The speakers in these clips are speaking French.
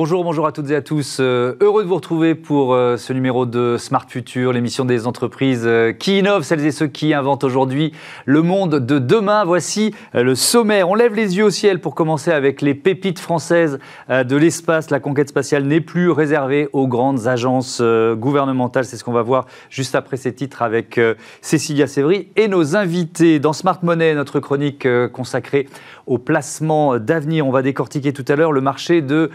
Bonjour, bonjour à toutes et à tous. Euh, heureux de vous retrouver pour euh, ce numéro de Smart Future, l'émission des entreprises euh, qui innovent, celles et ceux qui inventent aujourd'hui le monde de demain. Voici le sommaire. On lève les yeux au ciel pour commencer avec les pépites françaises de l'espace. La conquête spatiale n'est plus réservée aux grandes agences gouvernementales. C'est ce qu'on va voir juste après ces titres avec Cécilia Sévry et nos invités. Dans Smart Money, notre chronique consacrée au placement d'avenir. On va décortiquer tout à l'heure le marché de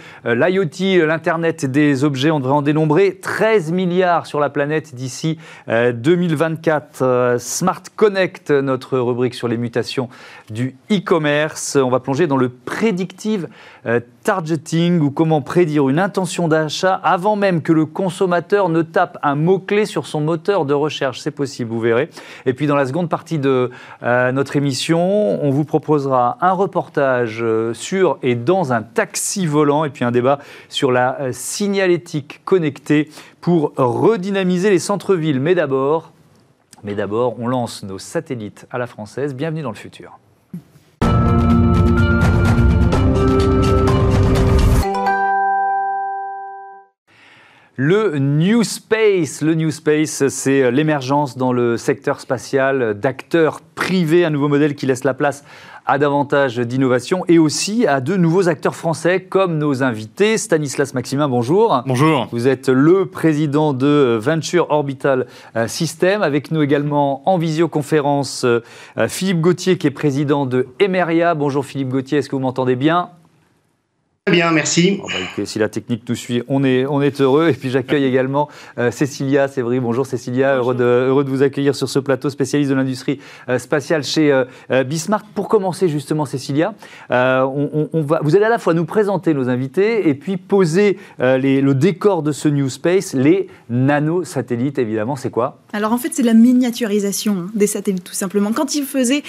l'IoT, l'Internet des objets, on devrait en dénombrer 13 milliards sur la planète d'ici 2024. Euh, euh, Smart Connect, notre rubrique sur les mutations du e-commerce. On va plonger dans le prédictive euh, targeting ou comment prédire une intention d'achat avant même que le consommateur ne tape un mot-clé sur son moteur de recherche. C'est possible, vous verrez. Et puis dans la seconde partie de notre émission, on vous proposera un reportage sur et dans un taxi volant et puis un débat sur la euh, signalétique connectée pour redynamiser les centres-villes. Mais d'abord, mais d'abord, on lance nos satellites à la française. Bienvenue dans le futur. Le New Space, le New Space, c'est l'émergence dans le secteur spatial d'acteurs privés, un nouveau modèle qui laisse la place à davantage d'innovation et aussi à de nouveaux acteurs français comme nos invités. Stanislas Maximin, bonjour. Bonjour. Vous êtes le président de Venture Orbital euh, System. Avec nous également en visioconférence euh, Philippe Gauthier qui est président de Emeria. Bonjour Philippe Gauthier, est-ce que vous m'entendez bien? Très bien, merci. Oh, bah, si la technique nous suit, on est, on est heureux. Et puis j'accueille également euh, Cécilia Sévry. Bonjour Cécilia, Heureux, de, heureux de vous accueillir sur ce plateau spécialiste de l'industrie euh, spatiale chez euh, Bismarck. Pour commencer justement Cécilia, on, va, vous allez à la fois nous présenter nos invités et puis poser les, le décor de ce New Space, les nanosatellites évidemment. C'est quoi? Alors en fait c'est la miniaturisation hein, des satellites tout simplement. Quand ils faisaient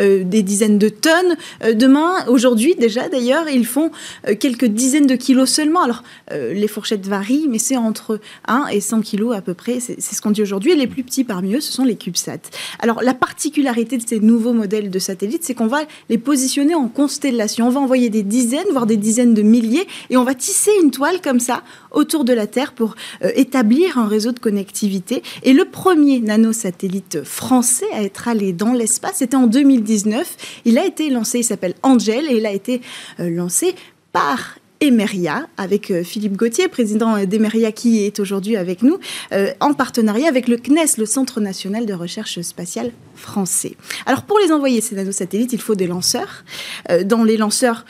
des dizaines de tonnes, demain, aujourd'hui déjà d'ailleurs, ils font quelques dizaines de kilos seulement. Alors, euh, les fourchettes varient, mais c'est entre 1 et 100 kilos à peu près. C'est ce qu'on dit aujourd'hui. Et les plus petits parmi eux, ce sont les CubeSat. Alors, la particularité de ces nouveaux modèles de satellites, c'est qu'on va les positionner en constellation. On va envoyer des dizaines, voire des dizaines de milliers, et on va tisser une toile comme ça autour de la Terre pour euh, établir un réseau de connectivité. Et le premier nanosatellite français à être allé dans l'espace, c'était en 2019. Il a été lancé, il s'appelle Angel, et il a été euh, lancé par Emeria, avec euh, Philippe Gauthier, président d'Emeria, qui est aujourd'hui avec nous, euh, en partenariat avec le CNES, le Centre national de recherche spatiale français. Alors pour les envoyer, ces nanosatellites, il faut des lanceurs. Euh, dans les lanceurs,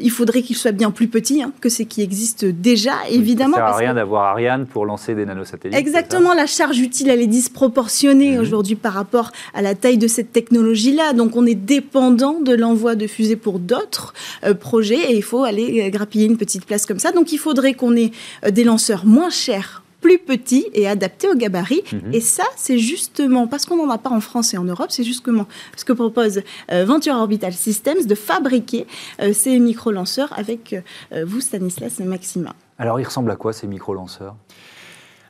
il faudrait qu'ils soient bien plus petits hein, que ceux qui existent déjà, évidemment. ça ne sert à rien d'avoir Ariane pour lancer des nanosatellites. Exactement, la charge utile, elle est disproportionnée mhm. aujourd'hui par rapport à la taille de cette technologie-là. Donc on est dépendant de l'envoi de fusées pour d'autres projets et il faut aller grappiller une petite place comme ça. Donc il faudrait qu'on ait euh, des lanceurs moins chers plus petits et adaptés au gabarit. Mhm. Et ça, c'est justement, parce qu'on n'en a pas en France et en Europe, c'est justement ce que propose euh, Venture Orbital Systems de fabriquer euh, ces micro-lanceurs avec vous, Stanislas Maxima. Alors, ils ressemblent à quoi ces micro-lanceurs?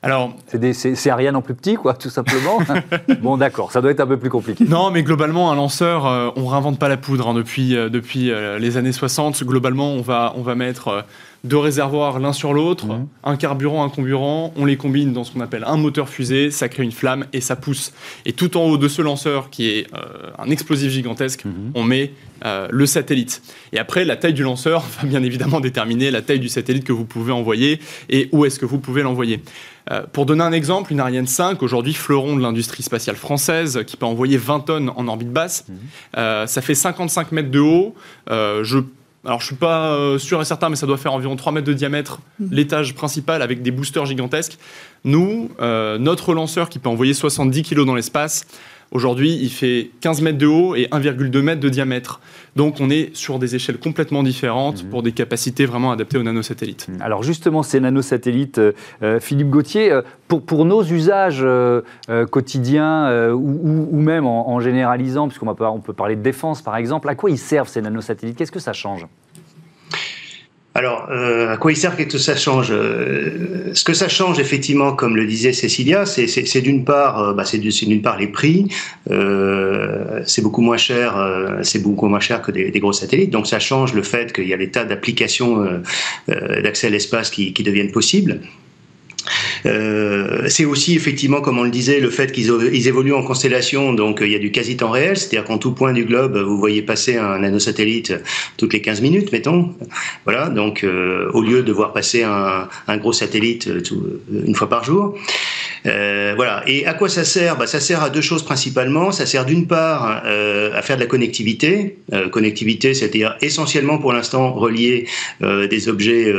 Alors, c'est Ariane en plus petit, quoi, tout simplement. bon, d'accord, ça doit être un peu plus compliqué. Non, mais globalement, un lanceur, on on réinvente pas la poudre hein, depuis, depuis les années 60. Globalement, on va, on va mettre deux réservoirs l'un sur l'autre, mhm. un carburant, un comburant, on les combine dans ce qu'on appelle un moteur fusée, ça crée une flamme et ça pousse. Et tout en haut de ce lanceur, qui est euh, un explosif gigantesque, mhm. on met euh, le satellite. Et après, la taille du lanceur va bien évidemment déterminer la taille du satellite que vous pouvez envoyer et où est-ce que vous pouvez l'envoyer. Euh, pour donner un exemple, une Ariane 5, aujourd'hui fleuron de l'industrie spatiale française, qui peut envoyer 20 tonnes en orbite basse, mhm. ça fait 55 mètres de haut. je alors je suis pas euh, sûr et certain, mais ça doit faire environ 3 mètres de diamètre, mhm. l'étage principal avec des boosters gigantesques. Nous, euh, notre lanceur qui peut envoyer 70 kg dans l'espace, Aujourd'hui, il fait 15 mètres de haut et 1,2 mètres de diamètre. Donc on est sur des échelles complètement différentes mhm. pour des capacités vraiment adaptées aux nanosatellites. Mhm. Alors justement, ces nanosatellites, euh, Philippe Gauthier, pour, pour, nos usages quotidiens ou, même en, généralisant, puisqu'on on peut parler de défense par exemple, à quoi ils servent ces nanosatellites? Qu'est-ce que ça change? Alors, euh, à quoi il sert que ça change euh, Ce que ça change, effectivement, comme le disait Cécilia, c'est d'une part, euh, bah, c'est d'une part les prix. c'est beaucoup moins cher, c'est beaucoup moins cher que des, gros satellites. Donc, ça change le fait qu'il y a des tas d'applications d'accès à l'espace qui, qui deviennent possibles. Euh, c'est aussi effectivement, comme on le disait, le fait qu'ils évoluent en constellation, donc il y a du quasi temps réel, c'est-à-dire qu'en tout point du globe, vous voyez passer un nanosatellite toutes les 15 minutes, mettons. Voilà, donc euh, au lieu de voir passer un, gros satellite euh, une fois par jour. Euh, voilà. Et à quoi ça sert? Bah, Ça sert à deux choses principalement. Ça sert d'une part euh, à faire de la connectivité. Euh, connectivité, c'est-à-dire essentiellement pour l'instant relier des objets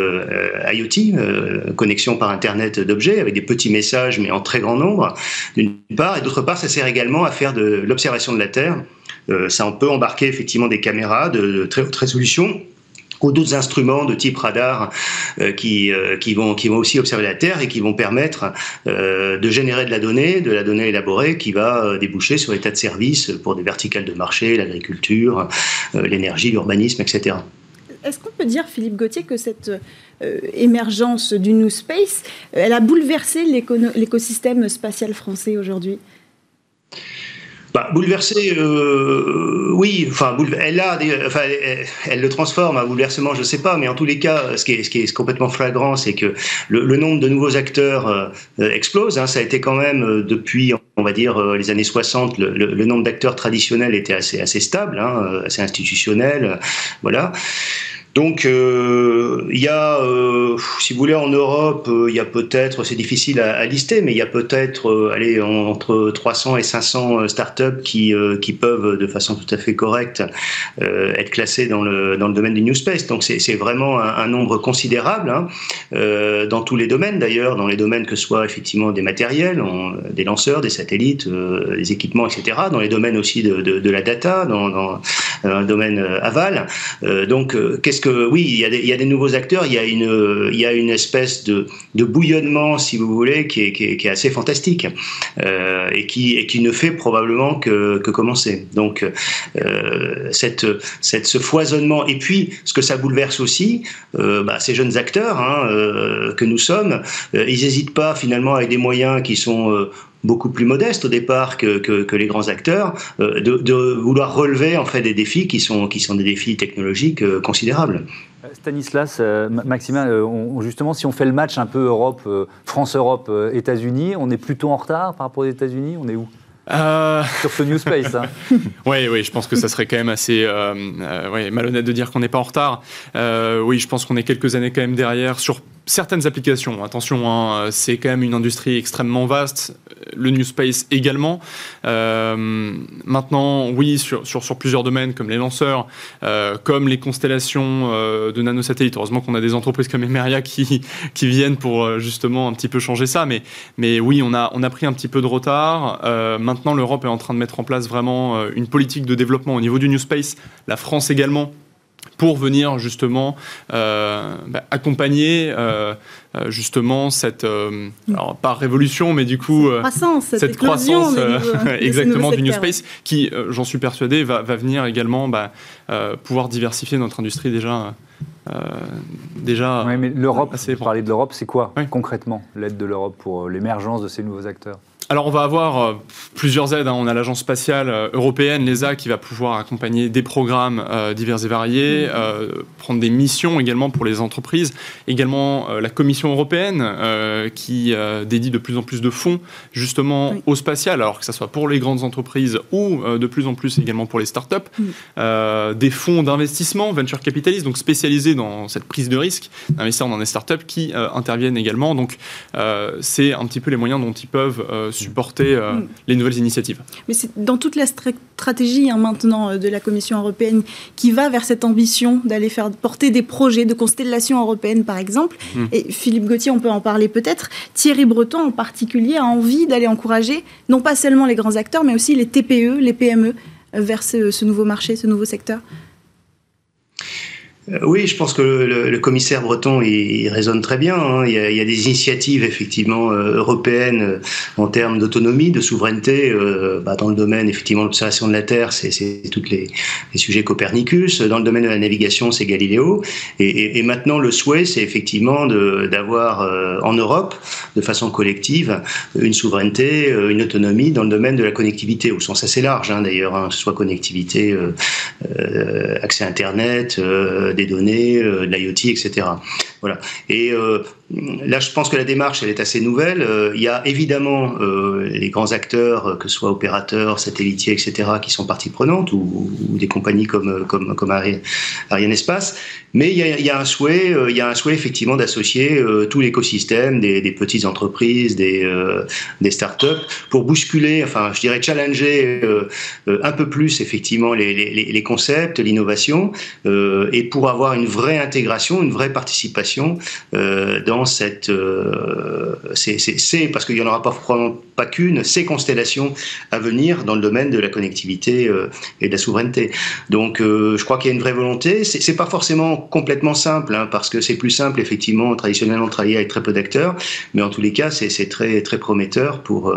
IoT, connexion par Internet d'objets, avec des petits messages, mais en très grand nombre, d'une part. Et d'autre part, ça sert également à faire de l'observation de la Terre. ça, on peut embarquer effectivement des caméras de très haute résolution ou d'autres instruments de type radar euh, qui, euh, qui, vont, qui vont aussi observer la Terre et qui vont permettre euh, de générer de la donnée, de la donnée élaborée qui va déboucher sur l'état de service pour des verticales de marché, l'agriculture, l'énergie, l'urbanisme, etc. Est-ce qu'on peut dire, Philippe Gauthier, que cette émergence du New Space, elle a bouleversé l'écosystème spatial français aujourd'hui? Bah, bouleversée, euh, oui, enfin, elle enfin, elle, le transforme, un bouleversement, je sais pas, mais en tous les cas, ce qui est, complètement flagrant, c'est que le, nombre de nouveaux acteurs euh, explose. Hein, ça a été quand même euh, depuis, on va dire, les années 60, le, nombre d'acteurs traditionnels était assez, assez stable, hein, assez institutionnel, voilà. Donc euh, il y a, euh, si vous voulez, en Europe, euh, il y a peut-être, c'est difficile à, lister, mais il y a peut-être, allez, entre 300 et 500 startups qui qui peuvent, de façon tout à fait correcte, être classées dans le dans le domaine du new space. Donc c'est vraiment un, nombre considérable hein, dans tous les domaines d'ailleurs, dans les domaines que ce soit effectivement des matériels, des lanceurs, des satellites, des équipements, etc. Dans les domaines aussi de, de, la data, dans, dans un domaine aval. donc qu'est-ce oui, il y, a des, nouveaux acteurs, il y a une, espèce de, bouillonnement, si vous voulez, qui est, assez fantastique euh, et, qui, ne fait probablement que, commencer. Donc, euh, cette, ce foisonnement, et puis ce que ça bouleverse aussi, euh, bah, ces jeunes acteurs hein, que nous sommes, ils n'hésitent pas finalement avec des moyens qui sont beaucoup plus modeste au départ que, que, les grands acteurs, euh, de, de, vouloir relever en fait des défis qui sont, qui sont des défis technologiques euh, considérables. Euh, Stanislas, Maximin, justement, si on fait le match un peu Europe, France-Europe, États-Unis, on est plutôt en retard par rapport aux États-Unis? On est où? Sur ce New Space. Hein. oui, oui, je pense que ça serait quand même assez malhonnête de dire qu'on n'est pas en retard. oui, je pense qu'on est quelques années quand même derrière sur certaines applications. Attention, hein, c'est quand même une industrie extrêmement vaste. Le New Space également. Euh, maintenant, oui, sur, plusieurs domaines comme les lanceurs, euh, comme les constellations euh, de nanosatellites. Heureusement qu'on a des entreprises comme Emeria qui, viennent pour euh, justement un petit peu changer ça. Mais, oui, on a, on a pris un petit peu de retard. Maintenant, l'Europe est en train de mettre en place vraiment une politique de développement au niveau du New Space. La France également pour venir justement euh, bah, accompagner euh, euh, justement cette, alors pas révolution, mais du coup cette croissance, exactement du New Space, qui, j'en suis persuadé, va, va venir également bah, pouvoir diversifier notre industrie déjà. déjà oui, mais l'Europe, pour parler de l'Europe, c'est quoi concrètement l'aide de l'Europe pour l'émergence de ces nouveaux acteurs? Alors on va avoir euh, plusieurs aides. Hein. On a l'agence spatiale euh, européenne, l'ESA, qui va pouvoir accompagner des programmes euh, divers et variés, mmh. prendre des missions également pour les entreprises. Également la Commission européenne qui dédie de plus en plus de fonds justement au spatial, alors que ce soit pour les grandes entreprises ou de plus en plus également pour les startups. Mmh. des fonds d'investissement, venture capitalist, donc spécialisés dans cette prise de risque, d'investir dans des startups qui interviennent également. Donc c'est un petit peu les moyens dont ils peuvent supporter euh, mm. les nouvelles initiatives. Mais c'est dans toute la stratégie hein, maintenant euh, de la Commission européenne qui va vers cette ambition d'aller faire porter des projets de constellation européenne, par exemple. Mm. Et Philippe Gauthier, on peut en parler peut-être. Thierry Breton, en particulier, a envie d'aller encourager non pas seulement les grands acteurs, mais aussi les TPE, les PME vers ce nouveau marché, ce nouveau secteur. Euh, oui, je pense que le, commissaire breton il, raisonne très bien. Hein. Il, y a, des initiatives effectivement euh, européennes euh, en termes d'autonomie, de souveraineté bah, dans le domaine effectivement de l'observation de la Terre, c'est tous les, sujets Copernicus. Dans le domaine de la navigation, c'est Galiléo. Et, maintenant, le souhait, c'est effectivement d'avoir en Europe, de façon collective, une souveraineté, une autonomie dans le domaine de la connectivité au sens assez large hein, d'ailleurs, hein, soit connectivité, accès à Internet des données, euh, de l'IoT, etc. Voilà. Et euh, là, je pense que la démarche, elle est assez nouvelle. Euh, il y a évidemment les grands acteurs, que ce soit opérateurs, satellitiers, etc., qui sont partie prenante, ou, des compagnies comme, comme, Ariane Espace. Mais il y a, un souhait, il y a un souhait effectivement d'associer tout l'écosystème des, petites entreprises, des, des startups, pour bousculer, enfin, je dirais challenger un peu plus effectivement les, les, concepts, l'innovation, et pour avoir une vraie intégration, une vraie participation euh, cette. Euh, c'est parce qu'il n'y en aura pas, pas qu'une, ces constellations à venir dans le domaine de la connectivité euh, et de la souveraineté. Donc je crois qu'il y a une vraie volonté. C'est pas forcément complètement simple, hein, parce que c'est plus simple, effectivement, traditionnellement, de travailler avec très peu d'acteurs, mais en tous les cas, c'est très, très prometteur pour,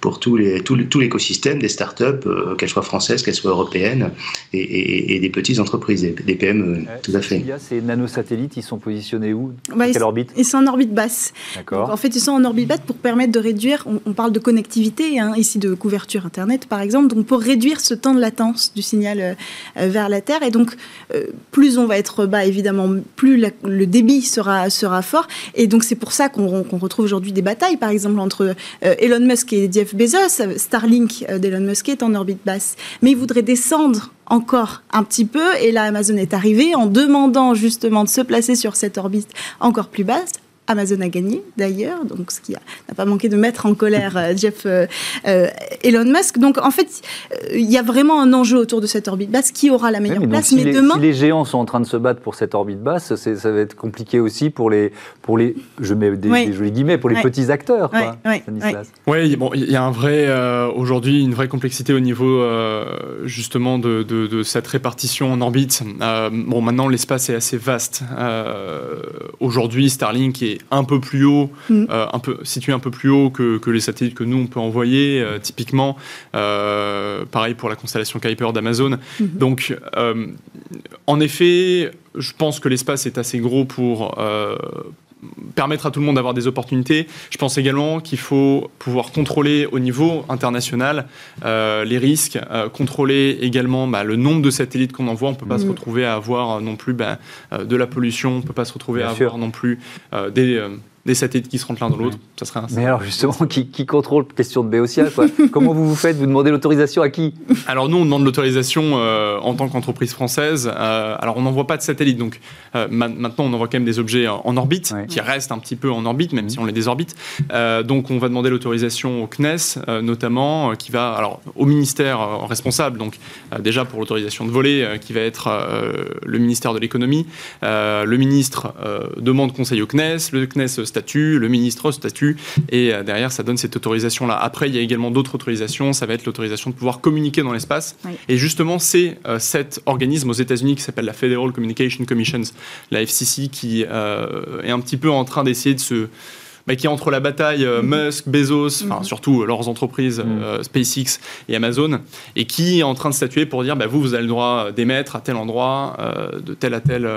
pour tous les, tout, tout l'écosystème des startups, qu'elles soient françaises, qu'elles soient européennes, et, et, des petites entreprises, des, PME. Tout à fait. Il y a ces nanosatellites, ils sont positionnés où? Bah, Quelle orbite? Ils sont en orbite basse. En fait, ils sont en orbite basse pour permettre de réduire, on, parle de connectivité, hein, ici de couverture Internet par exemple, donc pour réduire ce temps de latence du signal euh, euh, vers la Terre. Et donc, euh, plus on va être bas, évidemment, plus le débit sera, sera fort. Et donc, c'est pour ça qu'on retrouve aujourd'hui des batailles, par exemple, entre Elon Musk et Jeff Bezos. Starlink d'Elon Musk est en orbite basse. Mais il voudrait descendre encore un petit peu. Et là, Amazon est arrivé en demandant justement de se placer sur cette orbite encore plus basse. Amazon a gagné d'ailleurs, donc ce qui n'a pas manqué de mettre en colère euh, Jeff euh, euh, Elon Musk. Donc en fait, il y a vraiment un enjeu autour de cette orbite basse. Qui aura la meilleure place? Si les, demain, si les géants sont en train de se battre pour cette orbite basse, ça va être compliqué aussi pour les, pour les je mets des, jolis guillemets, pour les petits acteurs. Oui, bon, il y a un vrai aujourd'hui une vraie complexité au niveau justement de, de, cette répartition en orbite. bon, maintenant l'espace est assez vaste. aujourd'hui, Starlink est un peu plus haut, mm. euh, un peu, situé un peu plus haut que, les satellites que nous on peut envoyer, euh, typiquement. Euh, pareil pour la constellation Kuiper d'Amazon. Mm-hmm. Donc, en effet, je pense que l'espace est assez gros pour permettre à tout le monde d'avoir des opportunités. Je pense également qu'il faut pouvoir contrôler au niveau international les risques, contrôler également bah, le nombre de satellites qu'on envoie. On ne peut pas se mm. retrouver à avoir non plus bah, de la pollution, on ne peut pas se retrouver à avoir non plus des des satellites qui se rentrent l'un dans l'autre, ça serait un... Mais alors justement, qui, qui contrôle Question de Béotia, quoi. Comment vous vous faites? Vous demandez l'autorisation à qui? Alors nous, on demande l'autorisation euh, en tant qu'entreprise française. Euh, alors on n'envoie pas de satellites, donc euh, maintenant on envoie quand même des objets en, orbite, qui restent un petit peu en orbite, même si on les désorbite. donc on va demander l'autorisation au CNES, notamment, qui va, alors au ministère responsable, donc déjà pour l'autorisation de voler, qui va être le ministère de l'économie. le ministre demande conseil au CNES, le CNES statut, le ministre statut, et euh, derrière, ça donne cette autorisation-là. Après, il y a également d'autres autorisations, ça va être l'autorisation de pouvoir communiquer dans l'espace. Et justement, c'est euh, cet organisme aux États-Unis qui s'appelle la Federal Communication Commission, la FCC, qui euh, est un petit peu en train d'essayer de se qui est entre la bataille euh, mhm. Musk, Bezos, enfin mhm. surtout leurs entreprises euh, SpaceX et Amazon, et qui est en train de statuer pour dire bah, vous, vous avez le droit d'émettre à tel endroit, de telle à telle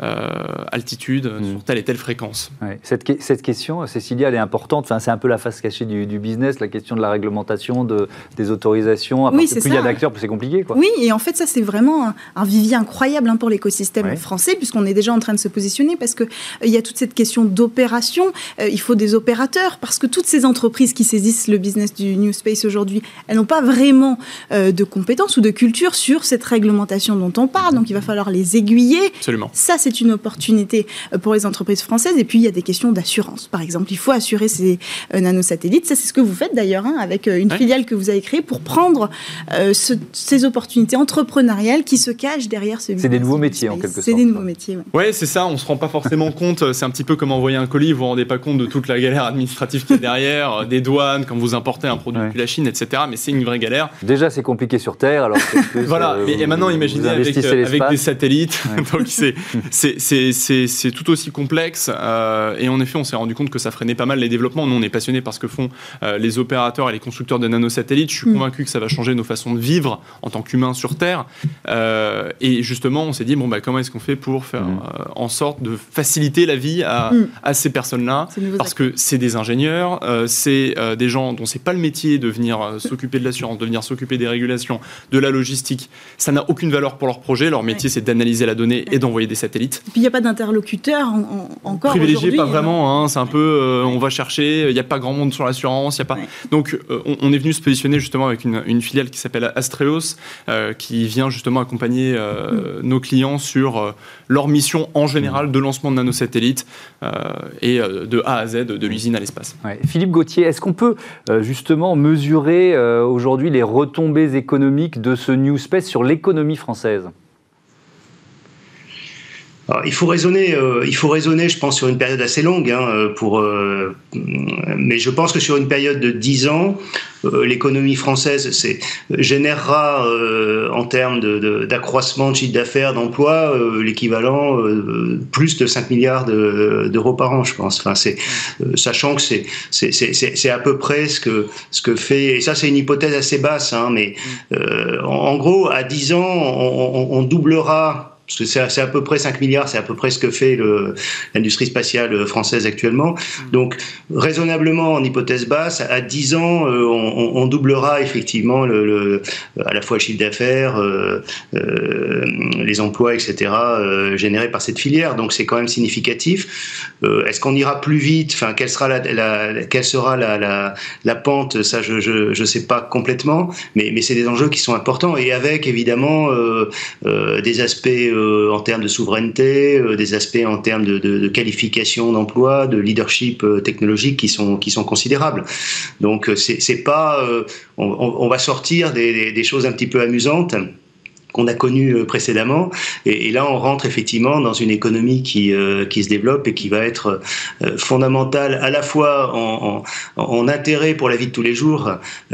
altitude, sur telle et telle fréquence. Cette, cette, question, Cécilia, elle est importante. Enfin, c'est un peu la face cachée du, business, la question de la réglementation, de, des autorisations. oui, plus il y a d'acteurs, plus c'est compliqué. Quoi. Oui, et en fait, ça, c'est vraiment un, vivier incroyable hein, pour l'écosystème français, puisqu'on est déjà en train de se positionner, parce qu'il il y a toute cette question d'opération il faut des opérateurs parce que toutes ces entreprises qui saisissent le business du New Space aujourd'hui, elles n'ont pas vraiment euh, de compétences ou de culture sur cette réglementation dont on parle. Donc il va falloir les aiguiller. Absolument. Ça, c'est une opportunité pour les entreprises françaises. Et puis, il y a des questions d'assurance, par exemple. Il faut assurer ces nanosatellites. Ça, c'est ce que vous faites d'ailleurs hein, avec une filiale que vous avez créée pour prendre ces opportunités entrepreneuriales qui se cachent derrière ce C'est des nouveaux métiers, en quelque sorte. C'est des nouveaux métiers, oui. Ouais, c'est ça. On se rend pas forcément compte. C'est un petit peu comme envoyer un colis. Vous vous rendez pas compte de toute la galère administrative qui est derrière, des douanes, quand vous importez un produit depuis la Chine, etc. Mais c'est une vraie galère. Déjà, c'est compliqué sur Terre. Alors voilà. Euh, et, maintenant, imaginez avec, euh, avec, des satellites. Donc c'est tout aussi complexe. Euh, et en effet, on s'est rendu compte que ça freinait pas mal les développements. Nous, on est passionnés par ce que font les opérateurs et les constructeurs de nanosatellites. Je suis mm. convaincu que ça va changer nos façons de vivre en tant qu'humains sur Terre. et justement, on s'est dit bon, bah, comment est-ce qu'on fait pour faire mm. en sorte de faciliter la vie à, mm. à ces personnes-là Parce que c'est des ingénieurs, c'est des gens dont c'est pas le métier de venir s'occuper de l'assurance, de venir s'occuper des régulations, de la logistique. Ça n'a aucune valeur pour leur projet. Leur métier, c'est d'analyser la donnée et d'envoyer des satellites. Et puis il n'y a pas d'interlocuteur encore. Privilégié, pas vraiment. Hein. c'est un peu, euh, on va chercher. Il n'y a pas grand monde sur l'assurance. Il y a pas. Donc, euh, on, est venu se positionner justement avec une, filiale qui s'appelle Astreos, euh, qui vient justement accompagner mm. nos clients sur leur mission en général de lancement de nanosatellites et de A à Z de l'usine à l'espace. Philippe Gauthier, est-ce qu'on peut justement mesurer aujourd'hui les retombées économiques de ce New Space sur l'économie française? Il faut raisonner, euh, il faut raisonner, je pense, sur une période assez longue. Hein, euh, pour, euh, mais je pense que sur une période de 10 ans, l'économie française générera en termes d'accroissement de, chiffre d'affaires, d'emploi, l'équivalent plus de 5 milliards d'euros par an, je pense. Enfin, sachant que c'est à peu près ce que ce que fait. Et ça, c'est une hypothèse assez basse, hein, mais en, gros, à 10 ans, on, on doublera parce que c'est à, peu près 5 milliards, c'est à peu près ce que fait l'industrie spatiale française actuellement. Mm. Donc, raisonnablement, en hypothèse basse, à 10 ans, euh, on, doublera effectivement le, à la fois le chiffre d'affaires, euh, euh, les emplois, etc., générés par cette filière. Donc, c'est quand même significatif. Est-ce qu'on ira plus vite? Enfin, quelle sera la, quelle sera la, la, pente? Ça, je ne sais pas complètement, mais, mais c'est des enjeux qui sont importants et avec évidemment des aspects euh, en termes de souveraineté, euh, des aspects en termes de, qualification d'emploi, de leadership euh, technologique qui sont, qui sont considérables. Donc c'est pas, on, va sortir des, choses un petit peu amusantes qu'on a connues précédemment. Et, là, on rentre effectivement dans une économie qui, qui se développe et qui va être fondamentale à la fois en, intérêt pour la vie de tous les jours,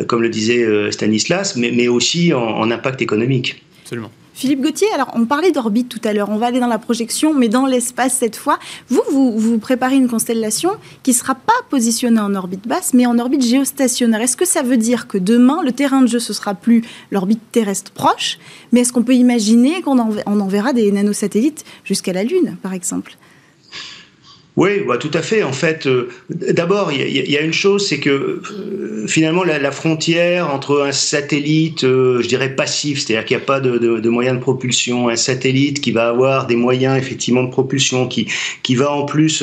comme le disait Stanislas, mais, mais aussi en impact économique. Absolument. Philippe Gauthier, alors on parlait d'orbite tout à l'heure, on va aller dans la projection, mais dans l'espace cette fois. Vous, vous, préparez une constellation qui ne sera pas positionnée en orbite basse, mais en orbite géostationnaire. Est-ce que ça veut dire que demain, le terrain de jeu, ce sera plus l'orbite terrestre proche, mais est-ce qu'on peut imaginer qu'on enverra des nanosatellites jusqu'à la Lune, par exemple? Oui, bah, tout à fait. En fait, euh, d'abord, il y, a une chose, c'est que euh, finalement, la, frontière entre un satellite, euh, je dirais passif, c'est-à-dire qu'il n'y a pas de, de, de, moyens de propulsion, un satellite qui va avoir des moyens effectivement de propulsion, qui, qui va en plus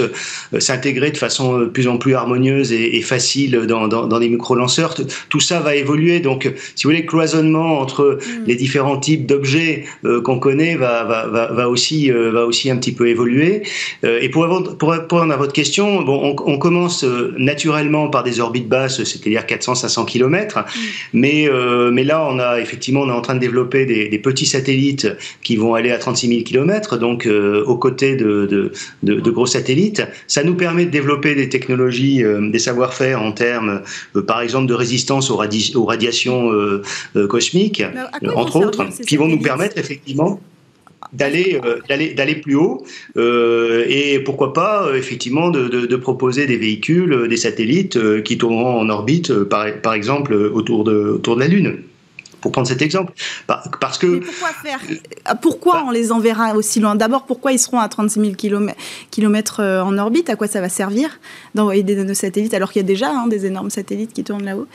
s'intégrer de façon de plus en plus harmonieuse et, et facile dans, dans, dans les micro-lanceurs, tout ça va évoluer. Donc, si vous voulez, le cloisonnement entre mm. les différents types d'objets qu'on connaît va, va, va, va, aussi, va aussi un petit peu évoluer. et pour, pour répondre à votre question, bon, on, commence euh, naturellement par des orbites basses, c'est-à-dire 400-500 km, mm. mais, euh, mais là, on a effectivement, on est en train de développer des, petits satellites qui vont aller à 36 000 km, donc euh, aux côtés de, de, gros satellites. Ça nous permet de développer des technologies, des savoir-faire en termes, par exemple, de résistance aux, aux radiations cosmiques, entre autres, qui vont nous permettre effectivement d'aller euh, d'aller d'aller plus haut euh, et pourquoi pas euh, effectivement de, de, proposer des véhicules, des satellites qui tourneront en orbite, par, par exemple autour de autour de la Lune pour prendre cet exemple. Parce que. pourquoi faire? Pourquoi bah on les enverra aussi loin? D'abord, pourquoi ils seront à 36 000 km, en orbite? À quoi ça va servir d'envoyer des nanosatellites alors qu'il y a déjà hein, des énormes satellites qui tournent là-haut?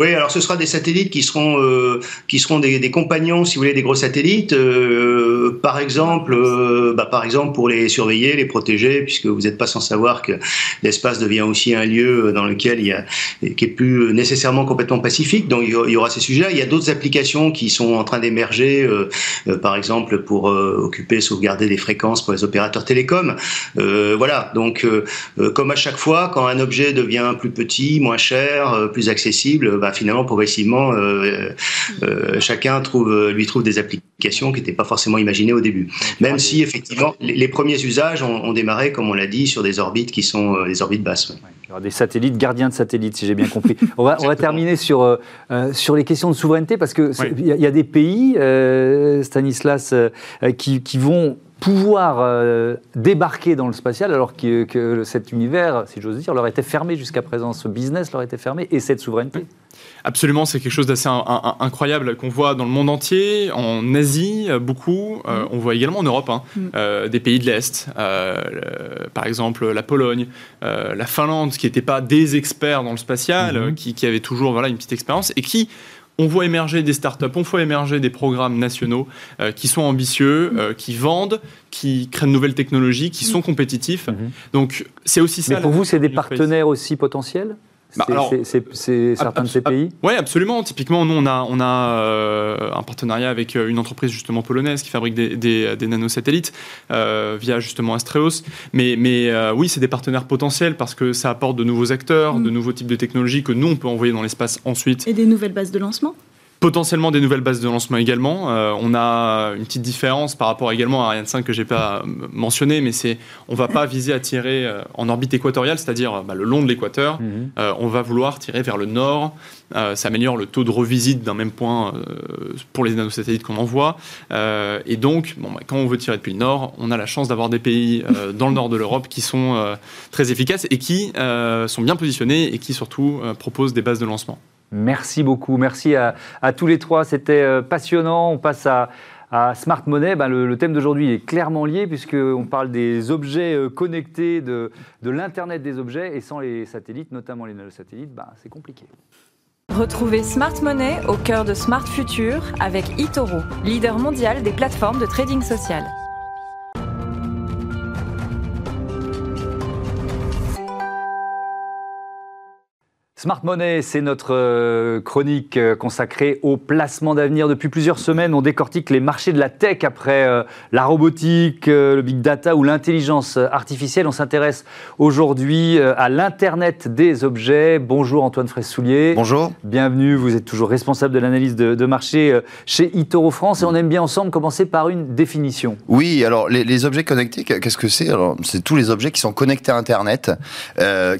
Oui, alors ce sera des satellites qui seront euh, qui seront des, des, compagnons, si vous voulez, des gros satellites. Euh, par exemple, euh, bah, par exemple pour les surveiller, les protéger, puisque vous n'êtes pas sans savoir que l'espace devient aussi un lieu dans lequel il y a qui est plus nécessairement complètement pacifique. Donc il y aura ces sujets-là. Il y a d'autres applications qui sont en train d'émerger, par exemple pour occuper, sauvegarder des fréquences pour les opérateurs télécoms. voilà. Donc comme à chaque fois, quand un objet devient plus petit, moins cher, plus accessible, bah, finalement, progressivement, euh, euh, chacun trouve, euh, lui trouve des applications qui n'étaient pas forcément imaginées au début. Même si, effectivement, les, premiers usages ont, démarré, comme on l'a dit, sur des orbites qui sont des orbites basses. Il y aura des satellites, gardiens de satellites, si j'ai bien compris. On va, on va terminer sur, sur les questions de souveraineté, parce qu'il il y, a des pays, Stanislas, qui, qui vont pouvoir débarquer dans le spatial alors que, que cet univers, si j'ose dire, leur était fermé jusqu'à présent, ce business leur était fermé, et cette souveraineté Absolument, c'est quelque chose d'assez incroyable qu'on voit dans le monde entier, en Asie euh, beaucoup, euh, mm. on voit également en Europe, hein, mm. euh, des pays de l'Est, par exemple la Pologne, la Finlande, qui n'étaient pas des experts dans le spatial, mm-hmm. qui, qui, avaient toujours voilà, une petite expérience, et qui on voit émerger des startups, on voit émerger des programmes nationaux qui sont ambitieux, qui vendent, qui créent de nouvelles technologies, qui sont compétitifs. Mm-hmm. Donc c'est aussi ça. Mais pour vous, c'est des partenaires aussi potentiels? Bah, c'est certains de ces pays Oui, absolument. Typiquement, nous, on a, on a euh, un partenariat avec euh, une entreprise justement polonaise qui fabrique des, des, nanosatellites euh, via justement Astreos. Mais, mais oui, c'est des partenaires potentiels parce que ça apporte de nouveaux acteurs, de mm. nouveaux types de technologies que nous, on peut envoyer dans l'espace ensuite. Et des nouvelles bases de lancement Potentiellement des nouvelles bases de lancement également. Euh, on a une petite différence par rapport également à Ariane 5 que j'ai pas mentionné, mais c'est on va pas viser à tirer euh, en orbite équatoriale, c'est-à-dire bah, le long de l'équateur. Mhm. Euh, on va vouloir tirer vers le nord. ça améliore le taux de revisite d'un même point pour les nanosatellites qu'on envoie. et donc, bon, bah, quand on veut tirer depuis le nord, on a la chance d'avoir des pays dans le nord de l'Europe qui sont très efficaces et qui sont bien positionnés et qui surtout proposent des bases de lancement. Merci beaucoup. Merci à, tous les trois. C'était euh, passionnant. On passe à, Smart Money. Ben, le, thème d'aujourd'hui est clairement lié puisqu'on parle des objets euh, connectés, de, l'Internet des objets. Et sans les satellites, notamment les nanosatellites, ben, c'est compliqué. Retrouvez Smart Money au cœur de Smart Future avec eToro, leader mondial des plateformes de trading social. Smart Money, c'est notre euh, chronique euh, consacrée au placement d'avenir. Depuis plusieurs semaines, on décortique les marchés de la tech après euh, la robotique, le big data ou l'intelligence artificielle. On s'intéresse aujourd'hui à l'Internet des objets. Bonjour Antoine Fraissoulier. Bonjour. Bienvenue, vous êtes toujours responsable de l'analyse de, marché chez eToro France et on aime bien ensemble commencer par une définition. Oui, alors les, objets connectés, qu'est-ce que c'est? C'est tous les objets qui sont connectés à Internet,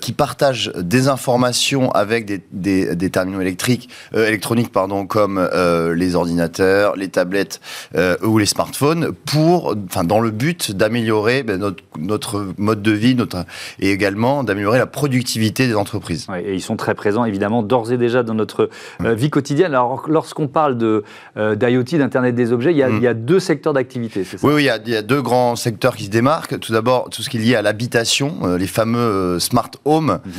qui partagent des informations avec des, des, terminaux électriques, euh, électroniques pardon, comme euh, les ordinateurs, les tablettes euh, ou les smartphones, pour, enfin, dans le but d'améliorer ben, notre, notre mode de vie notre, et également d'améliorer la productivité des entreprises. et ils sont très présents évidemment d'ores et déjà dans notre vie quotidienne. Alors lorsqu'on parle de d'IoT, d'internet des objets, il y a, il y a deux secteurs d'activité. Oui, oui, il y, a, il y, a, deux grands secteurs qui se démarquent. Tout d'abord, tout ce qui est lié à l'habitation, les fameux smart homes. Mhm.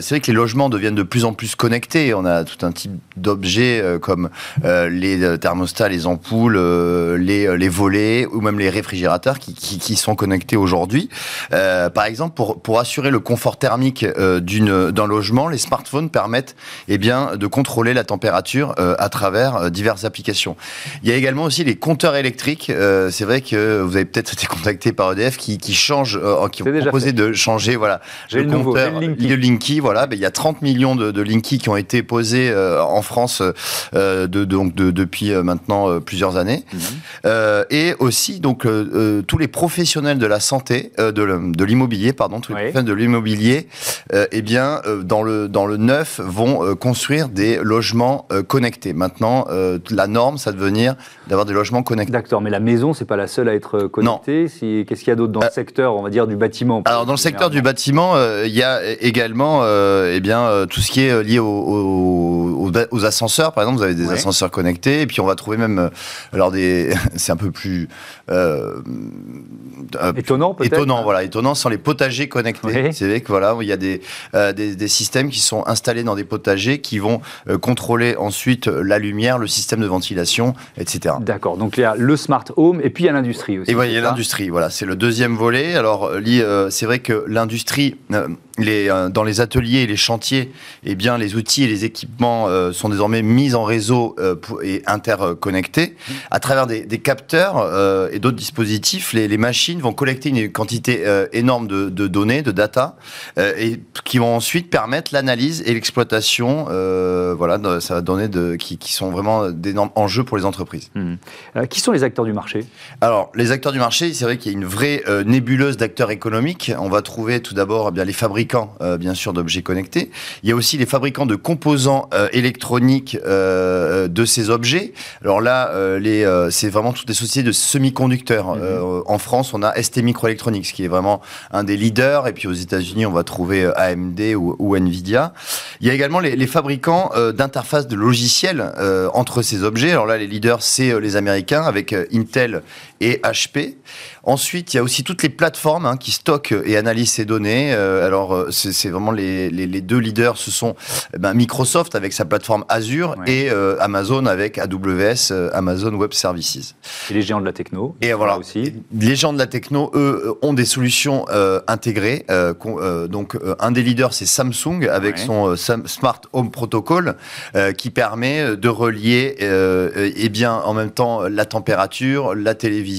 c'est vrai que les logements deviennent de plus en plus connectés. On a tout un type d'objets euh, comme euh, les euh, thermostats, les ampoules, les, les volets ou même les réfrigérateurs qui, qui, sont connectés aujourd'hui. par exemple, pour, pour assurer le confort thermique d'un logement, les smartphones permettent eh bien, de contrôler la température à travers diverses applications. Il y a également aussi les compteurs électriques. C'est vrai que vous avez peut-être été contacté par EDF qui, qui change, qui ont proposé de changer voilà, le, compteur, le Linky. Voilà, ben, il y a 30 millions de, de Linky qui ont été posés euh, en France euh, de, donc depuis euh, maintenant plusieurs années. Mhm. et aussi donc tous les professionnels de la santé, de l'immobilier, pardon, tous les professionnels de l'immobilier, eh bien dans le dans le neuf vont construire des logements connectés. Maintenant, la norme, ça devenir d'avoir des logements connectés. D'accord, mais la maison, c'est pas la seule à être connectée. Si, Qu'est-ce qu'il y a d'autre dans le secteur, on va dire, du bâtiment Alors, dans le secteur du bâtiment, il y a également, eh bien, tout ce qui est lié aux, aux, ascenseurs, par exemple, vous avez des ascenseurs connectés, et puis on va trouver même, alors des, c'est un peu plus étonnant, peut-être. Étonnant, voilà, étonnant, sans les potagers connectés. C'est vrai que voilà, il y a des, des, des, systèmes qui sont installés dans des potagers qui vont contrôler ensuite la lumière, le système de ventilation, etc. D'accord. Donc il y a le smart home et puis il y a l'industrie aussi. Et il y a l'industrie. Voilà, c'est le deuxième volet. Alors, euh, c'est vrai que l'industrie, euh, les, euh, dans les ateliers et les chantiers, eh bien, les outils et les équipements sont désormais mis en réseau et interconnectés. À travers des, capteurs et d'autres dispositifs, les, machines vont collecter une quantité énorme de, données, de data, et qui vont ensuite permettre l'analyse et l'exploitation. voilà, ça va donner de, qui, sont vraiment d'énormes enjeux pour les entreprises. Mmh. qui sont les acteurs du marché? Alors, les acteurs du marché, c'est vrai qu'il y a une vraie nébuleuse d'acteurs économiques. On va trouver tout d'abord eh bien les fabricants, euh, bien sûr, d'objets connectés. Il y a aussi les fabricants de composants euh, électroniques euh, de ces objets. Alors là, les, c'est vraiment toutes les sociétés de semi-conducteurs. Mhm. en France, on a ST Microelectronics, qui est vraiment un des leaders. Et puis aux États-Unis, on va trouver AMD ou, Nvidia. Il y a également les, les fabricants d'interfaces de logiciels entre ces objets. Alors là, les leaders, c'est les Américains avec Intel et HP. Ensuite, il y a aussi toutes les plateformes hein, qui stockent et analysent ces données. Euh, alors, euh, c'est vraiment les, deux leaders, ce sont eh ben, Microsoft avec sa plateforme Azure et euh, Amazon avec AWS, Amazon Web Services. Et les géants de la techno. Et voilà aussi. Les géants de la techno, eux, ont des solutions intégrées. donc, un des leaders, c'est Samsung avec son Smart Home Protocol qui permet de relier, et bien, en même temps, la température, la télévision.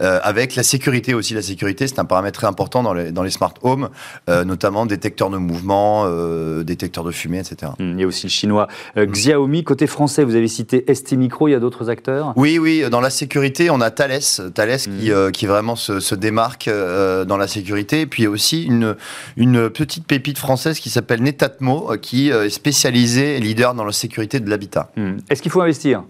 Euh, avec la sécurité aussi. La sécurité, c'est un paramètre très important dans les, dans les smart homes, euh, notamment détecteurs de mouvement, euh, détecteurs de fumée, etc. Il y a aussi le chinois Xiaomi. Côté français, vous avez cité ST Micro, il y a d'autres acteurs? Oui, oui. Dans la sécurité, on a Thales, Thales qui, hmm. qui vraiment se, se démarque dans la sécurité. Et puis aussi une, une petite pépite française qui s'appelle Netatmo, qui est spécialisée, leader dans la sécurité de l'habitat. Hmm. Est-ce qu'il faut investir?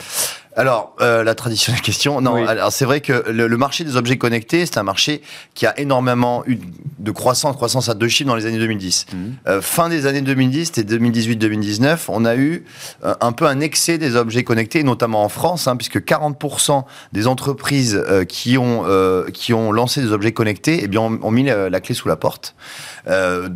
Alors, euh, la traditionnelle question, non. Alors, c'est vrai que le, marché des objets connectés, c'est un marché qui a énormément eu de croissance, croissance à deux chiffres dans les années 2010. Mhm. Euh, fin des années 2010, c'était 2018-2019, on a eu euh, un peu un excès des objets connectés, notamment en France, hein, puisque 40% des entreprises qui ont qui ont lancé des objets connectés, eh bien, ont, mis la, clé sous la porte,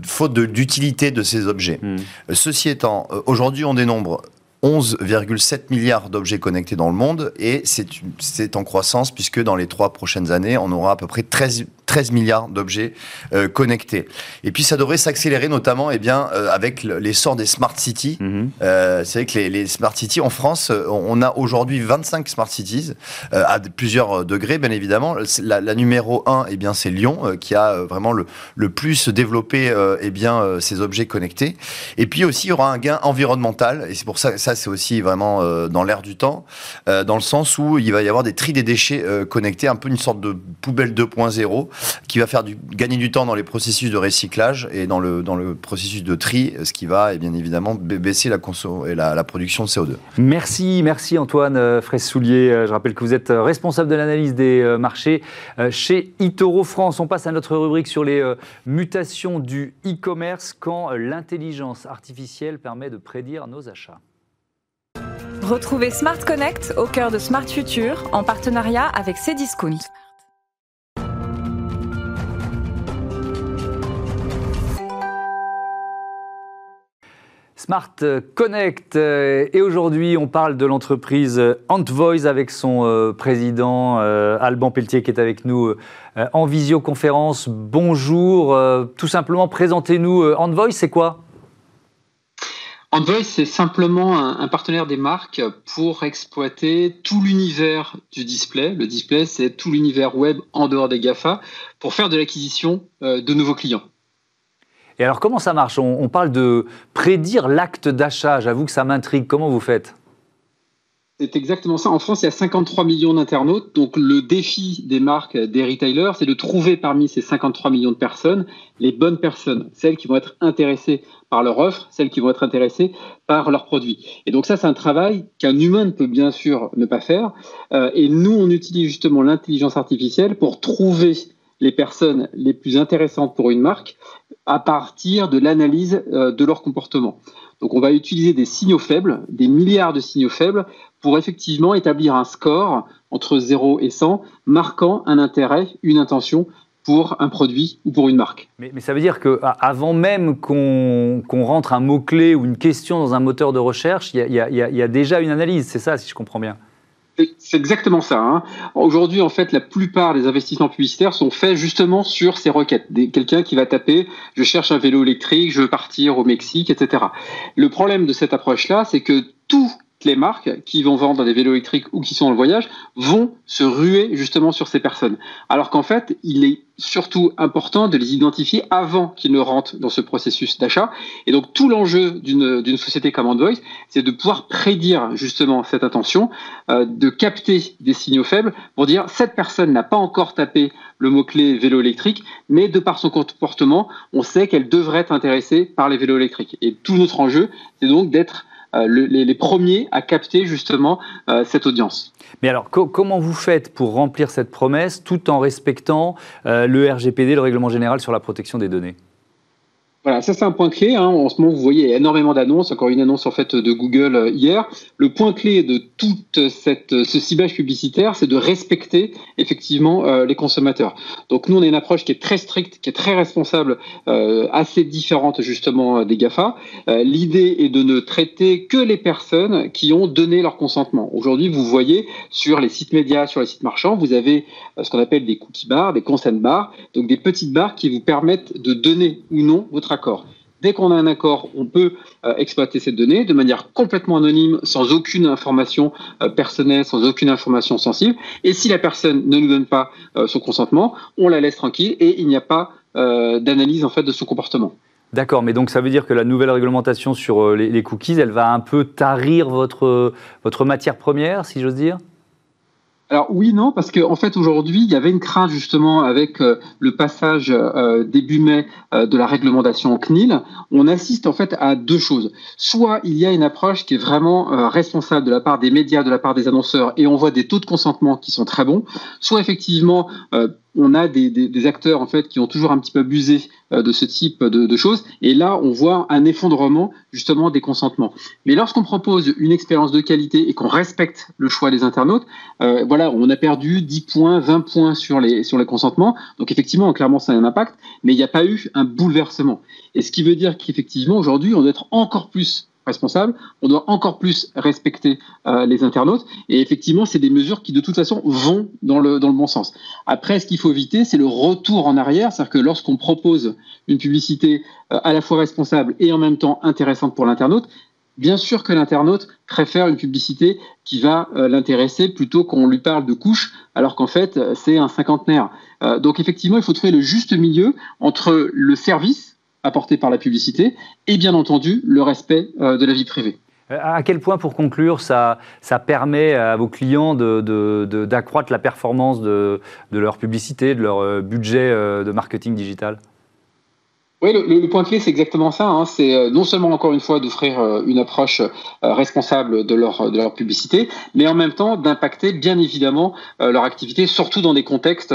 faute d'utilité de, ces objets. Mhm. Ceci étant, aujourd'hui, on dénombre 11,7 milliards d'objets connectés dans le monde et c'est en croissance puisque dans les trois prochaines années, on aura à peu près 13, 13 milliards d'objets euh, connectés. Et puis ça devrait s'accélérer notamment eh bien, euh, avec l'essor des smart cities. Mhm. Euh, c'est vrai que les, smart cities en France, on a aujourd'hui 25 smart cities à plusieurs degrés bien évidemment. La, numéro 1, eh bien, c'est Lyon qui a vraiment le, le plus développé eh bien, ces objets connectés. Et puis aussi, il y aura un gain environnemental et c'est pour ça ça c'est aussi vraiment dans l'air du temps, dans le sens où il va y avoir des tri des déchets connectés, un peu une sorte de poubelle 2.0 qui va faire gagner du temps dans les processus de recyclage et dans le, dans le processus de tri, ce qui va et bien évidemment baisser la, et la, production de CO2. Merci, merci Antoine euh, Fraisse-Soulier. Euh, je rappelle que vous êtes euh, responsable de l'analyse des marchés chez Itoro France. On passe à notre rubrique sur les mutations du e-commerce quand l'intelligence artificielle permet de prédire nos achats. Retrouvez Smart Connect au cœur de Smart Future en partenariat avec Cdiscount. Smart Connect. Euh, et aujourd'hui, on parle de l'entreprise Antvoice avec son euh, président euh, Alban Pelletier qui est avec nous en visioconférence. Bonjour. Tout simplement, présentez-nous. Antvoice, c'est quoi? Antvoice, c'est simplement un, partenaire des marques pour exploiter tout l'univers du display. Le display, c'est tout l'univers web en dehors des GAFA pour faire de l'acquisition de nouveaux clients. Et alors, comment ça marche? On, parle de prédire l'acte d'achat. J'avoue que ça m'intrigue. Comment vous faites? C'est exactement ça. En France, il y a 53 millions d'internautes. Donc, le défi des marques, des retailers, c'est de trouver parmi ces 53 millions de personnes les bonnes personnes, celles qui vont être intéressées par leur offre, celles qui vont être intéressées par leurs produits. Et donc, ça, c'est un travail qu'un humain ne peut bien sûr ne pas faire. Euh, et nous, on utilise justement l'intelligence artificielle pour trouver les personnes les plus intéressantes pour une marque à partir de l'analyse de leur comportement. Donc on va utiliser des signaux faibles, des milliards de signaux faibles, pour effectivement établir un score entre 0 et 100, marquant un intérêt, une intention pour un produit ou pour une marque. Mais, ça veut dire qu'avant même qu'on rentre un mot-clé ou une question dans un moteur de recherche, il y, a déjà une analyse, c'est ça si je comprends bien c'est exactement ça. Hein. Aujourd'hui, en fait, la plupart des investissements publicitaires sont faits justement sur ces requêtes. Quelqu'un qui va taper « je cherche un vélo électrique, je veux partir au Mexique, etc. » Le problème de cette approche-là, c'est que tout les marques qui vont vendre des vélos électriques ou qui sont en voyage vont se ruer justement sur ces personnes. Alors qu'en fait, il est surtout important de les identifier avant qu'ils ne rentrent dans ce processus d'achat. Et donc tout l'enjeu d'une société comme Android, c'est de pouvoir prédire justement cette attention, euh, de capter des signaux faibles pour dire cette personne n'a pas encore tapé le mot-clé vélo électrique, mais de par son comportement, on sait qu'elle devrait être intéressée par les vélos électriques. Et tout notre enjeu, c'est donc d'être euh, les, premiers à capter justement euh, cette audience. Mais alors, comment vous faites pour remplir cette promesse tout en respectant euh, le RGPD, le Règlement général sur la protection des données? Voilà, ça c'est un point clé. Hein. En ce moment, vous voyez énormément d'annonces. Encore une annonce en fait de Google euh, hier. Le point clé de tout cette ce ciblage publicitaire, c'est de respecter effectivement euh, les consommateurs. Donc nous, on a une approche qui est très stricte, qui est très responsable, euh, assez différente justement des Gafa. L'idée est de ne traiter que les personnes qui ont donné leur consentement. Aujourd'hui, vous voyez sur les sites médias, sur les sites marchands, vous avez ce qu'on appelle des cookie bars, des consent bars, donc des petites barres qui vous permettent de donner ou non votre Dès qu'on a un accord, on peut euh, exploiter cette donnée de manière complètement anonyme, sans aucune information euh, personnelle, sans aucune information sensible. Et si la personne ne nous donne pas euh, son consentement, on la laisse tranquille et il n'y a pas d'analyse en fait de son comportement. D'accord, mais donc ça veut dire que la nouvelle réglementation sur les, les, cookies, elle va un peu tarir votre, votre matière première, si j'ose dire? Alors oui, non, parce qu'en en fait aujourd'hui, il y avait une crainte justement avec euh, le passage euh, début mai euh, de la réglementation CNIL. On assiste en fait à deux choses. Soit il y a une approche qui est vraiment responsable de la part des médias, de la part des annonceurs, et on voit des taux de consentement qui sont très bons. Soit effectivement on a des, acteurs en fait qui ont toujours un petit peu abusé euh, de ce type de, choses. Et là, on voit un effondrement justement des consentements. Mais lorsqu'on propose une expérience de qualité et qu'on respecte le choix des internautes, euh, voilà, on a perdu 10 points, 20 points sur les, sur les consentements. Donc effectivement, clairement, ça a un impact, mais il n'y a pas eu un bouleversement. Et ce qui veut dire qu'effectivement, aujourd'hui, on doit être encore plus responsable, on doit encore plus respecter euh, les internautes. Et effectivement, c'est des mesures qui, de toute façon, vont dans le, bon sens. Après, ce qu'il faut éviter, c'est le retour en arrière. C'est-à-dire que lorsqu'on propose une publicité euh, à la fois responsable et en même temps intéressante pour l'internaute, bien sûr que l'internaute préfère une publicité qui va euh, l'intéresser plutôt qu'on lui parle de couche, alors qu'en fait, c'est un cinquantenaire. donc effectivement, il faut trouver le juste milieu entre le service, apporté par la publicité et bien entendu le respect euh, de la vie privée. Euh, à quel point, pour conclure, ça, ça permet à vos clients d'accroître la performance de, de, leur publicité, de leur euh, budget de marketing digital? Oui, le, point clé, c'est exactement ça. Hein. C'est euh, non seulement, encore une fois, d'offrir euh, une approche euh, responsable de leur, de leur publicité, mais en même temps d'impacter, bien évidemment, leur activité, surtout dans des contextes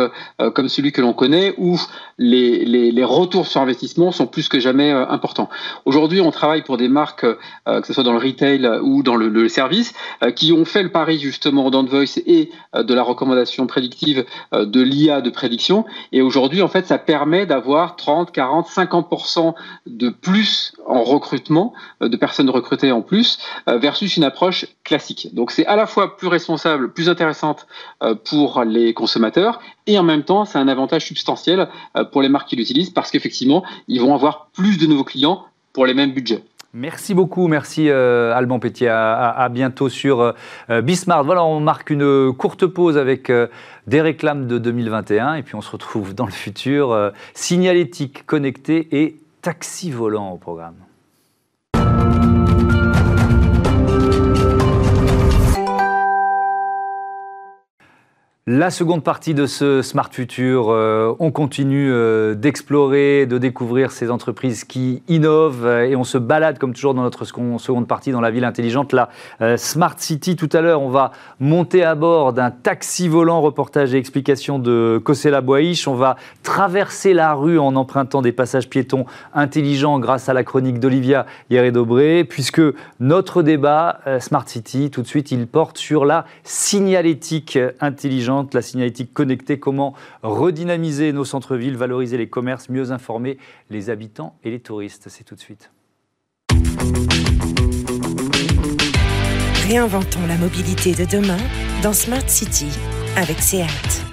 comme celui que l'on connaît, où les, les, retours sur investissement sont plus que jamais importants. Aujourd'hui, on travaille pour des marques, que ce soit dans le retail ou dans le, le service, qui ont fait le pari, justement, d'Envoice et de la recommandation prédictive de l'IA de prédiction. Et aujourd'hui, en fait, ça permet d'avoir 30, 40, 50 50% de plus en recrutement, euh, de personnes recrutées en plus, euh, versus une approche classique. Donc c'est à la fois plus responsable, plus intéressante euh, pour les consommateurs, et en même temps c'est un avantage substantiel pour les marques qui l'utilisent, parce qu'effectivement, ils vont avoir plus de nouveaux clients pour les mêmes budgets. Merci beaucoup, merci euh, Alban Pétier. À, bientôt sur euh, Bismart. Voilà, on marque une courte pause avec euh, des réclames de 2021 et puis on se retrouve dans le futur. signalétique connecté et taxi volant au programme. La seconde partie de ce Smart Future, euh, on continue euh, d'explorer, de découvrir ces entreprises qui innovent euh, et on se balade comme toujours dans notre seconde partie dans la ville intelligente, la Smart City. Tout à l'heure, on va monter à bord d'un taxi volant, reportage et explication de Kosela Boish. On va traverser la rue en empruntant des passages piétons intelligents grâce à la chronique d'Olivia Hieré-Dobré, puisque notre débat Smart City, tout de suite, il porte sur la signalétique intelligente la signalétique connectée, comment redynamiser nos centres-villes, valoriser les commerces, mieux informer les habitants et les touristes. C'est tout de suite. Réinventons la mobilité de demain dans Smart City avec SEAT.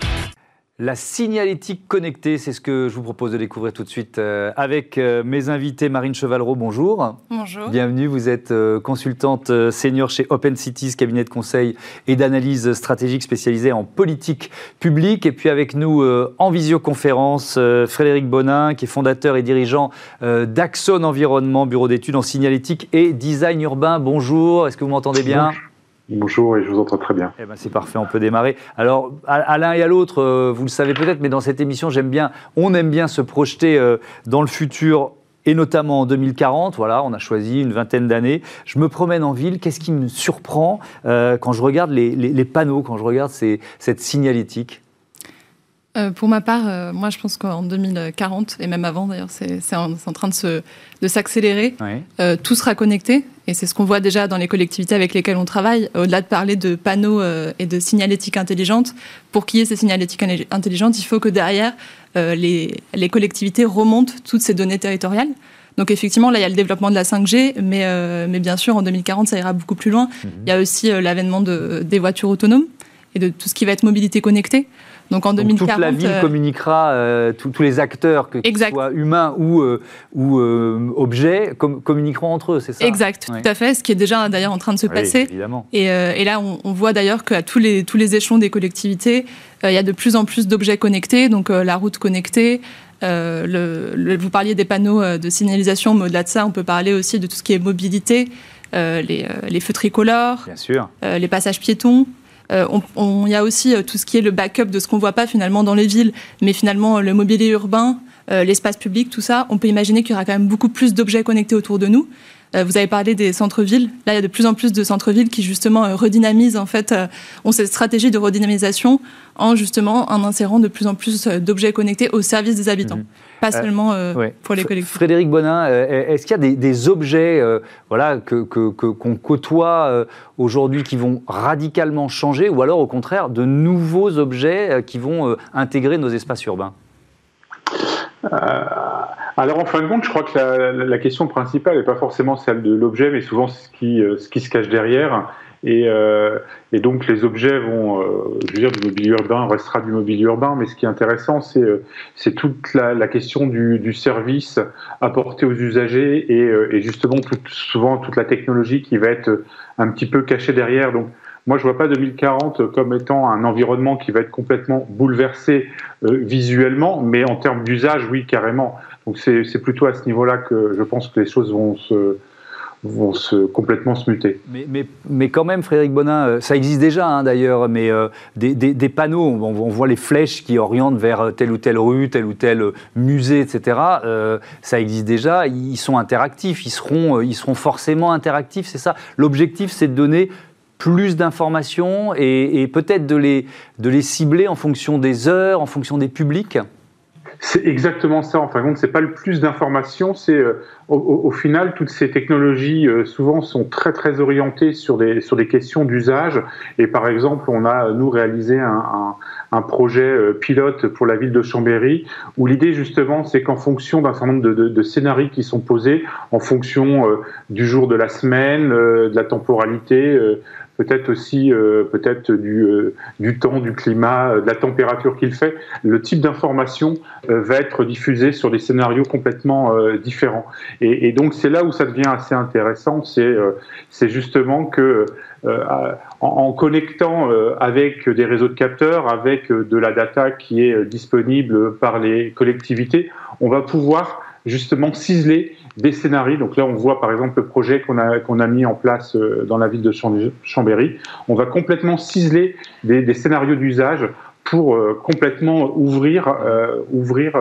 La signalétique connectée, c'est ce que je vous propose de découvrir tout de suite euh, avec euh, mes invités. Marine Chevalreau, bonjour. Bonjour. Bienvenue, vous êtes euh, consultante senior chez Open Cities, cabinet de conseil et d'analyse stratégique spécialisé en politique publique. Et puis avec nous en visioconférence, Frédéric Bonin, qui est fondateur et dirigeant d'Axon Environnement, bureau d'études en signalétique et design urbain. Bonjour, est-ce que vous m'entendez bien? Bonjour et je vous entends très bien. Eh ben c'est parfait, on peut démarrer. Alors, à, l'un et à l'autre, euh, vous le savez peut-être, mais dans cette émission, j'aime bien, on aime bien se projeter euh, dans le futur et notamment en 2040. Voilà, on a choisi une vingtaine d'années. Je me promène en ville. Qu'est-ce qui me surprend euh, quand je regarde les, panneaux, quand je regarde cette signalétique? Pour ma part, moi je pense qu'en 2040, et même avant d'ailleurs, c'est en, train de s'accélérer. De tout sera connecté. Et c'est ce qu'on voit déjà dans les collectivités avec lesquelles on travaille. Au-delà de parler de panneaux euh, et de signalétique intelligente, pour qu'il y ait ces signalétiques intelligentes, il faut que derrière, euh, les, les, collectivités remontent toutes ces données territoriales. Donc effectivement, là, il y a le développement de la 5G, mais, euh, mais bien sûr, en 2040, ça ira beaucoup plus loin. Mhm. Il y a aussi l'avènement de, des voitures autonomes et de tout ce qui va être mobilité connectée. Donc en 2040, toute la ville euh, communiquera, euh, tous les acteurs, que ce soit humains ou, euh, ou objets, communiqueront entre eux, c'est ça? Exact, tout à fait, ce qui est déjà d'ailleurs en train de se passer. Évidemment. Et, et, là, on, voit d'ailleurs qu'à tous les, tous les échelons des collectivités, il y a de plus en plus d'objets connectés, donc la route connectée, le, vous parliez des panneaux de signalisation, mais au-delà de ça, on peut parler aussi de tout ce qui est mobilité, les, les, feux tricolores, Bien sûr. les passages piétons. Euh, il y a aussi euh, tout ce qui est le backup de ce qu'on voit pas finalement dans les villes, mais finalement le mobilier urbain, euh, l'espace public, tout ça. On peut imaginer qu'il y aura quand même beaucoup plus d'objets connectés autour de nous. Vous avez parlé des centres-villes. Là, il y a de plus en plus de centres-villes qui justement redynamisent, en fait, ont cette stratégie de redynamisation en justement en insérant de plus en plus d'objets connectés au service des habitants. Mhm pas euh, seulement euh, pour les collectivités. Frédéric Bonin, euh, est-ce qu'il y a des, objets voilà, qu'on que, qu'on côtoie aujourd'hui qui vont radicalement changer ou alors au contraire de nouveaux objets qui vont intégrer nos espaces urbains? Alors en fin de compte, je crois que la, question principale n'est pas forcément celle de l'objet, mais souvent ce qui, ce qui se cache derrière. Et, euh, donc les objets vont, euh, je veux dire, du mobilier urbain restera du mobilier urbain, mais ce qui est intéressant, c'est euh, toute la, question du, service apporté aux usagers et, euh, justement souvent toute la technologie qui va être un petit peu cachée derrière. Moi, je vois pas 2040 comme étant un environnement qui va être complètement bouleversé visuellement, mais en termes d'usage, oui, carrément. Donc c'est plutôt à ce niveau-là que je pense que les choses vont se vont complètement se muter. Mais, mais, mais quand même, Frédéric Bonin, euh, ça existe déjà hein, d'ailleurs, mais euh, des, des, panneaux, on, voit les flèches qui orientent vers telle ou telle rue, tel ou tel musée, etc. Euh, ça existe déjà, ils sont interactifs, ils seront, ils seront forcément interactifs, c'est ça. L'objectif, c'est de donner plus d'informations et, peut-être de les, de les cibler en fonction des heures, en fonction des publics c'est exactement ça. En fin de compte, c'est pas le plus d'informations. C'est euh, au, final toutes ces technologies euh, souvent sont très très orientées sur des sur des questions d'usage. Et par exemple, on a nous réalisé un, un, projet euh, pilote pour la ville de Chambéry où l'idée justement c'est qu'en fonction d'un certain nombre de, scénarios qui sont posés, en fonction du jour de la semaine, de la temporalité peut-être aussi euh, peut-être du, euh, du temps, du climat, euh, de la température qu'il fait. Le type d'information va être diffusé sur des scénarios complètement différents. Et, donc c'est là où ça devient assez intéressant, c'est c'est justement que en, en, connectant avec des réseaux de capteurs, avec de la data qui est disponible par les collectivités, on va pouvoir justement ciseler des scénarios. Donc là, on voit par exemple le projet qu'on a, qu'on a mis en place euh, dans la ville de Chambéry. On va complètement ciseler des, scénarios d'usage pour euh, complètement ouvrir, euh, ouvrir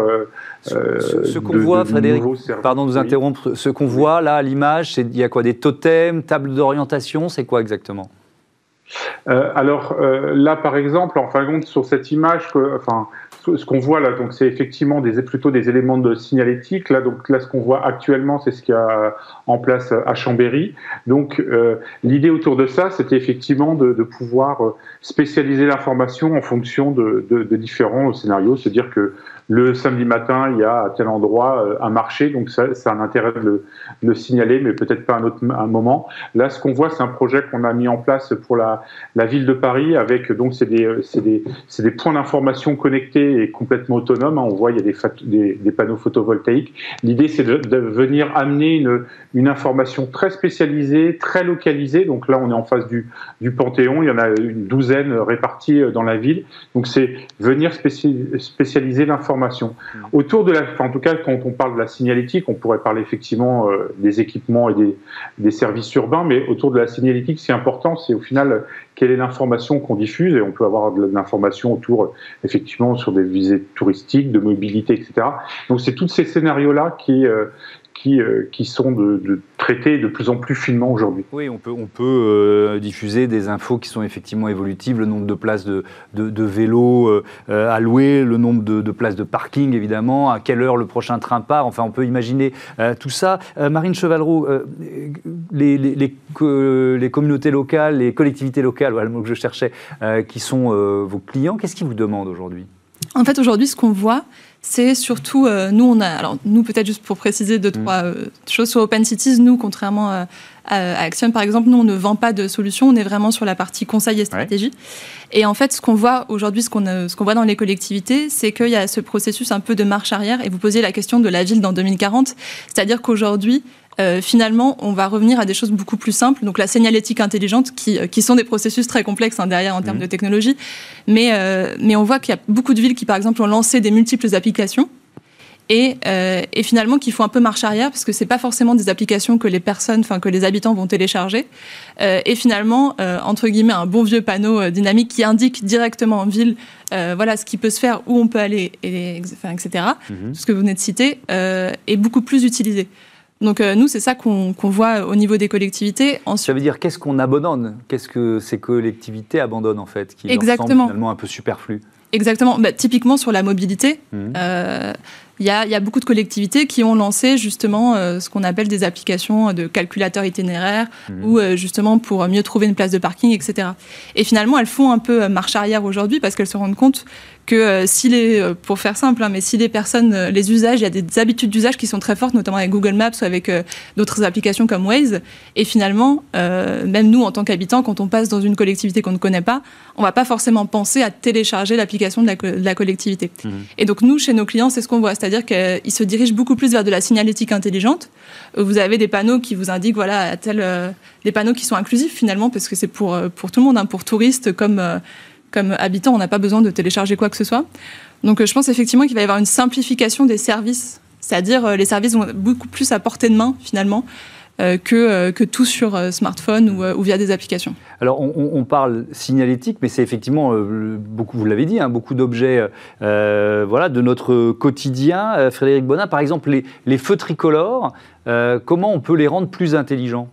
ce, qu'on voit, Frédéric, pardon de vous interrompre, ce qu'on voit là à l'image, il y a quoi Des totems, table d'orientation, c'est quoi exactement? Alors là, par exemple, en fin de compte, sur cette image, enfin, ce qu'on voit là, donc c'est effectivement plutôt des éléments de signalétique. Là, donc là, ce qu'on voit actuellement, c'est ce qu'il y a en place à Chambéry. Donc, euh, l'idée autour de ça, c'était effectivement de, pouvoir euh, spécialiser l'information en fonction de, différents scénarios, c'est-à-dire que le samedi matin, il y a à tel endroit euh, un marché, donc ça, ça a un intérêt de le, signaler, mais peut-être pas un autre moment. Là, ce qu'on voit, c'est un projet qu'on a mis en place pour la, ville de Paris, avec donc c'est des, points d'information connectés complètement autonomes. Hein. On voit il y a des, des, des panneaux photovoltaïques. L'idée, c'est de, de, venir amener une, une information très spécialisée, très localisée. Donc là, on est en face du, du Panthéon. Il y en a une douzaine réparties dans la ville. Donc c'est venir spécialiser l'information Mm. Autour de la, en tout cas, quand on parle de la signalétique, on pourrait parler effectivement euh, des équipements et des, des, services urbains, mais autour de la signalétique, c'est important, c'est au final quelle est l'information qu'on diffuse, et on peut avoir de l'information autour, effectivement, sur des visées touristiques, de mobilité, etc. Donc c'est tous ces scénarios-là qui, euh, qui, euh, qui sont de, de, traités de plus en plus finement aujourd'hui. Oui, on peut, on peut euh, diffuser des infos qui sont effectivement évolutives, le nombre de places de, de, vélos euh, alloués, le nombre de, places de parking évidemment, à quelle heure le prochain train part, enfin on peut imaginer tout ça. Marine Chevalreau, les, les, les, communautés locales, les collectivités locales, voilà le mot que je cherchais, qui sont vos clients, qu'est-ce qu'ils vous demandent aujourd'hui? En fait, aujourd'hui, ce qu'on voit, c'est surtout, euh, nous, on a, alors nous, peut-être juste pour préciser deux, mm. trois euh, choses sur Open Cities, nous, contrairement à, Action, par exemple, nous, on ne vend pas de solutions, on est vraiment sur la partie conseil et stratégie. Et en fait, ce qu'on voit aujourd'hui, ce qu'on ce qu'on voit dans les collectivités, c'est qu'il y a ce processus un peu de marche arrière, et vous posiez la question de la ville dans 2040, c'est-à-dire qu'aujourd'hui, euh, finalement, on va revenir à des choses beaucoup plus simples. Donc la signalétique intelligente, qui, qui sont des processus très complexes hein, derrière en termes mmh. de technologie. Mais, euh, mais on voit qu'il y a beaucoup de villes qui, par exemple, ont lancé des multiples applications. Et, euh, et, finalement qui font un peu marche arrière parce que c'est pas forcément des applications que les personnes, enfin que les habitants vont télécharger. Euh, et finalement, euh, entre guillemets, un bon vieux panneau euh, dynamique qui indique directement en ville, euh, voilà ce qui peut se faire, où on peut aller, et, enfin, etc. Mmh. Tout ce que vous venez de citer est beaucoup plus utilisé. Donc euh, nous, c'est ça qu'on voit au niveau des collectivités. Ça veut dire qu'est-ce qu'on abandonne? Qu'est-ce que ces collectivités abandonnent en fait Qui Exactement. finalement un peu superflu Exactement. Bah, typiquement sur la mobilité, mmh. euh, il y, a, beaucoup de collectivités qui ont lancé justement euh, ce qu'on appelle des applications de calculateurs itinéraires mmh. ou justement pour mieux trouver une place de parking, etc. Et finalement, elles font un peu marche arrière aujourd'hui parce qu'elles se rendent compte que euh, si les, euh, pour faire simple, hein, mais si les personnes, euh, les usages, il y a des habitudes d'usage qui sont très fortes, notamment avec Google Maps ou avec d'autres applications comme Waze, et finalement, même nous, en tant qu'habitants, quand on passe dans une collectivité qu'on ne connaît pas, on va pas forcément penser à télécharger l'application de, la, collectivité. Mmh. Et donc nous, chez nos clients, c'est ce qu'on voit, c'est-à-dire qu'ils se dirigent beaucoup plus vers de la signalétique intelligente. Vous avez des panneaux qui vous indiquent, voilà, tel, des panneaux qui sont inclusifs finalement, parce que c'est pour, pour tout le monde, hein, pour touristes comme comme habitant, on n'a pas besoin de télécharger quoi que ce soit. Donc euh, je pense effectivement qu'il va y avoir une simplification des services, c'est-à-dire euh, les services vont beaucoup plus à portée de main finalement. Euh, que, que, tout sur smartphone ou, via des applications. Alors, on, parle signalétique, mais c'est effectivement, beaucoup, vous l'avez dit, hein, beaucoup d'objets voilà, de notre quotidien. Frédéric Bonin, par exemple, les, les feux tricolores, comment on peut les rendre plus intelligents?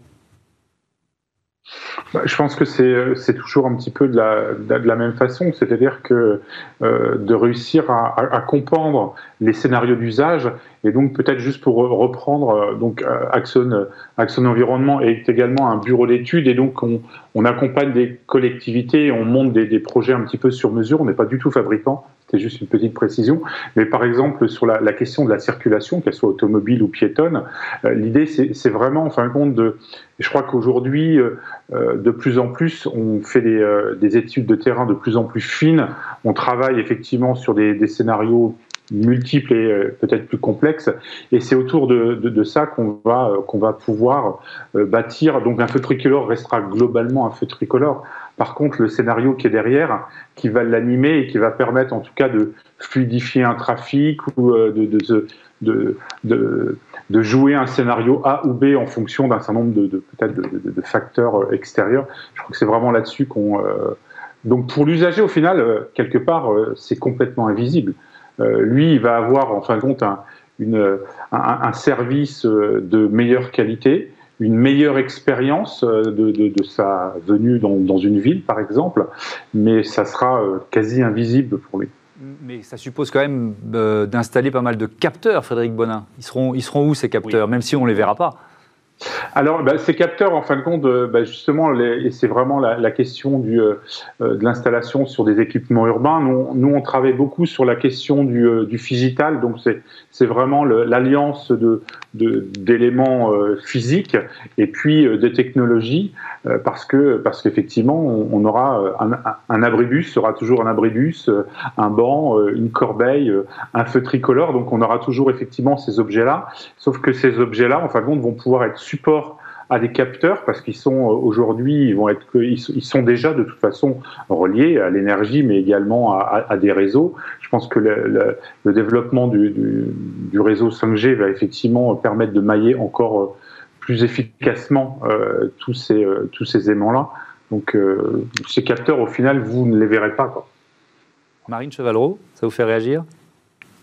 Bah, je pense que c'est toujours un petit peu de la, de la même façon, c'est-à-dire que euh, de réussir à, à, comprendre les scénarios d'usage et donc peut-être juste pour reprendre, euh, donc euh, Axon, Axon Environnement est également un bureau d'études et donc on, accompagne des collectivités, on monte des, projets un petit peu sur mesure, on n'est pas du tout fabricant, c'était juste une petite précision. Mais par exemple, sur la, question de la circulation, qu'elle soit automobile ou piétonne, l'idée c'est vraiment en fin de compte je crois qu'aujourd'hui, euh, euh, de plus en plus, on fait des, euh, des, études de terrain de plus en plus fines. On travaille effectivement sur des scénarios multiples et peut-être plus complexes. Et c'est autour de, ça qu'on va, qu'on va pouvoir bâtir. Donc un feu tricolore restera globalement un feu tricolore. Par contre, le scénario qui est derrière, qui va l'animer et qui va permettre en tout cas de fluidifier un trafic ou de, de, de, jouer un scénario A ou B en fonction d'un certain nombre de, peut-être de, facteurs extérieurs. Je crois que c'est vraiment là-dessus qu'on donc pour l'usager, au final, euh, quelque part, euh, c'est complètement invisible. Euh, lui, il va avoir en fin de compte un, une, un, service de meilleure qualité, une meilleure expérience de, de, sa venue dans, dans, une ville, par exemple, mais ça sera quasi invisible pour lui. Mais ça suppose quand même d'installer pas mal de capteurs, Frédéric Bonin. Ils seront, ils seront où ces capteurs, même si on ne les verra pas alors, bah, ces capteurs, en fin de compte, euh, bah, justement, c'est vraiment la, question euh, euh, de l'installation sur des équipements urbains. Nous, nous, on travaille beaucoup sur la question du, phygital, donc c'est vraiment l'alliance de d'éléments physiques et puis des technologies, parce que parce qu'effectivement, on, aura un, un, abribus sera toujours un abribus, un banc, une corbeille, un feu tricolore, donc on aura toujours effectivement ces objets-là, sauf que ces objets-là, en fin de compte, vont pouvoir être support à des capteurs parce qu'ils sont euh, aujourd'hui, ils vont être, ils sont déjà de toute façon reliés à l'énergie, mais également à, des réseaux. Je pense que le, développement du, réseau 5G va effectivement permettre de mailler encore euh, plus efficacement euh, tous ces tous ces aimants-là. Donc ces capteurs, au final, vous ne les verrez pas. Marine Chevalreau, ça vous fait réagir?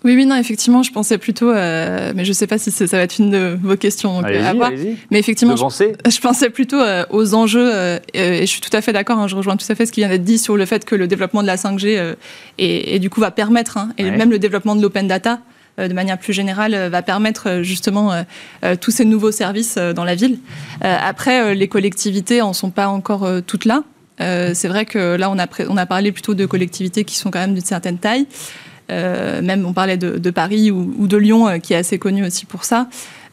Oui, oui, non, effectivement, je pensais plutôt, euh, mais je ne sais pas si ça va être une de vos questions donc, à voir. Mais effectivement, je, je, pensais plutôt euh, aux enjeux, euh, et je suis tout à fait d'accord, hein, je rejoins tout à fait ce qui vient d'être dit sur le fait que le développement de la 5G et, du coup va permettre, hein, et même le développement de l'open data, de manière plus générale, va permettre justement tous ces nouveaux services dans la ville. après, les collectivités en sont pas encore toutes là. c'est vrai que là, on a, on a parlé plutôt de collectivités qui sont quand même d'une certaine taille. Euh, même on parlait de, Paris ou, de Lyon, euh, qui est assez connu aussi pour ça.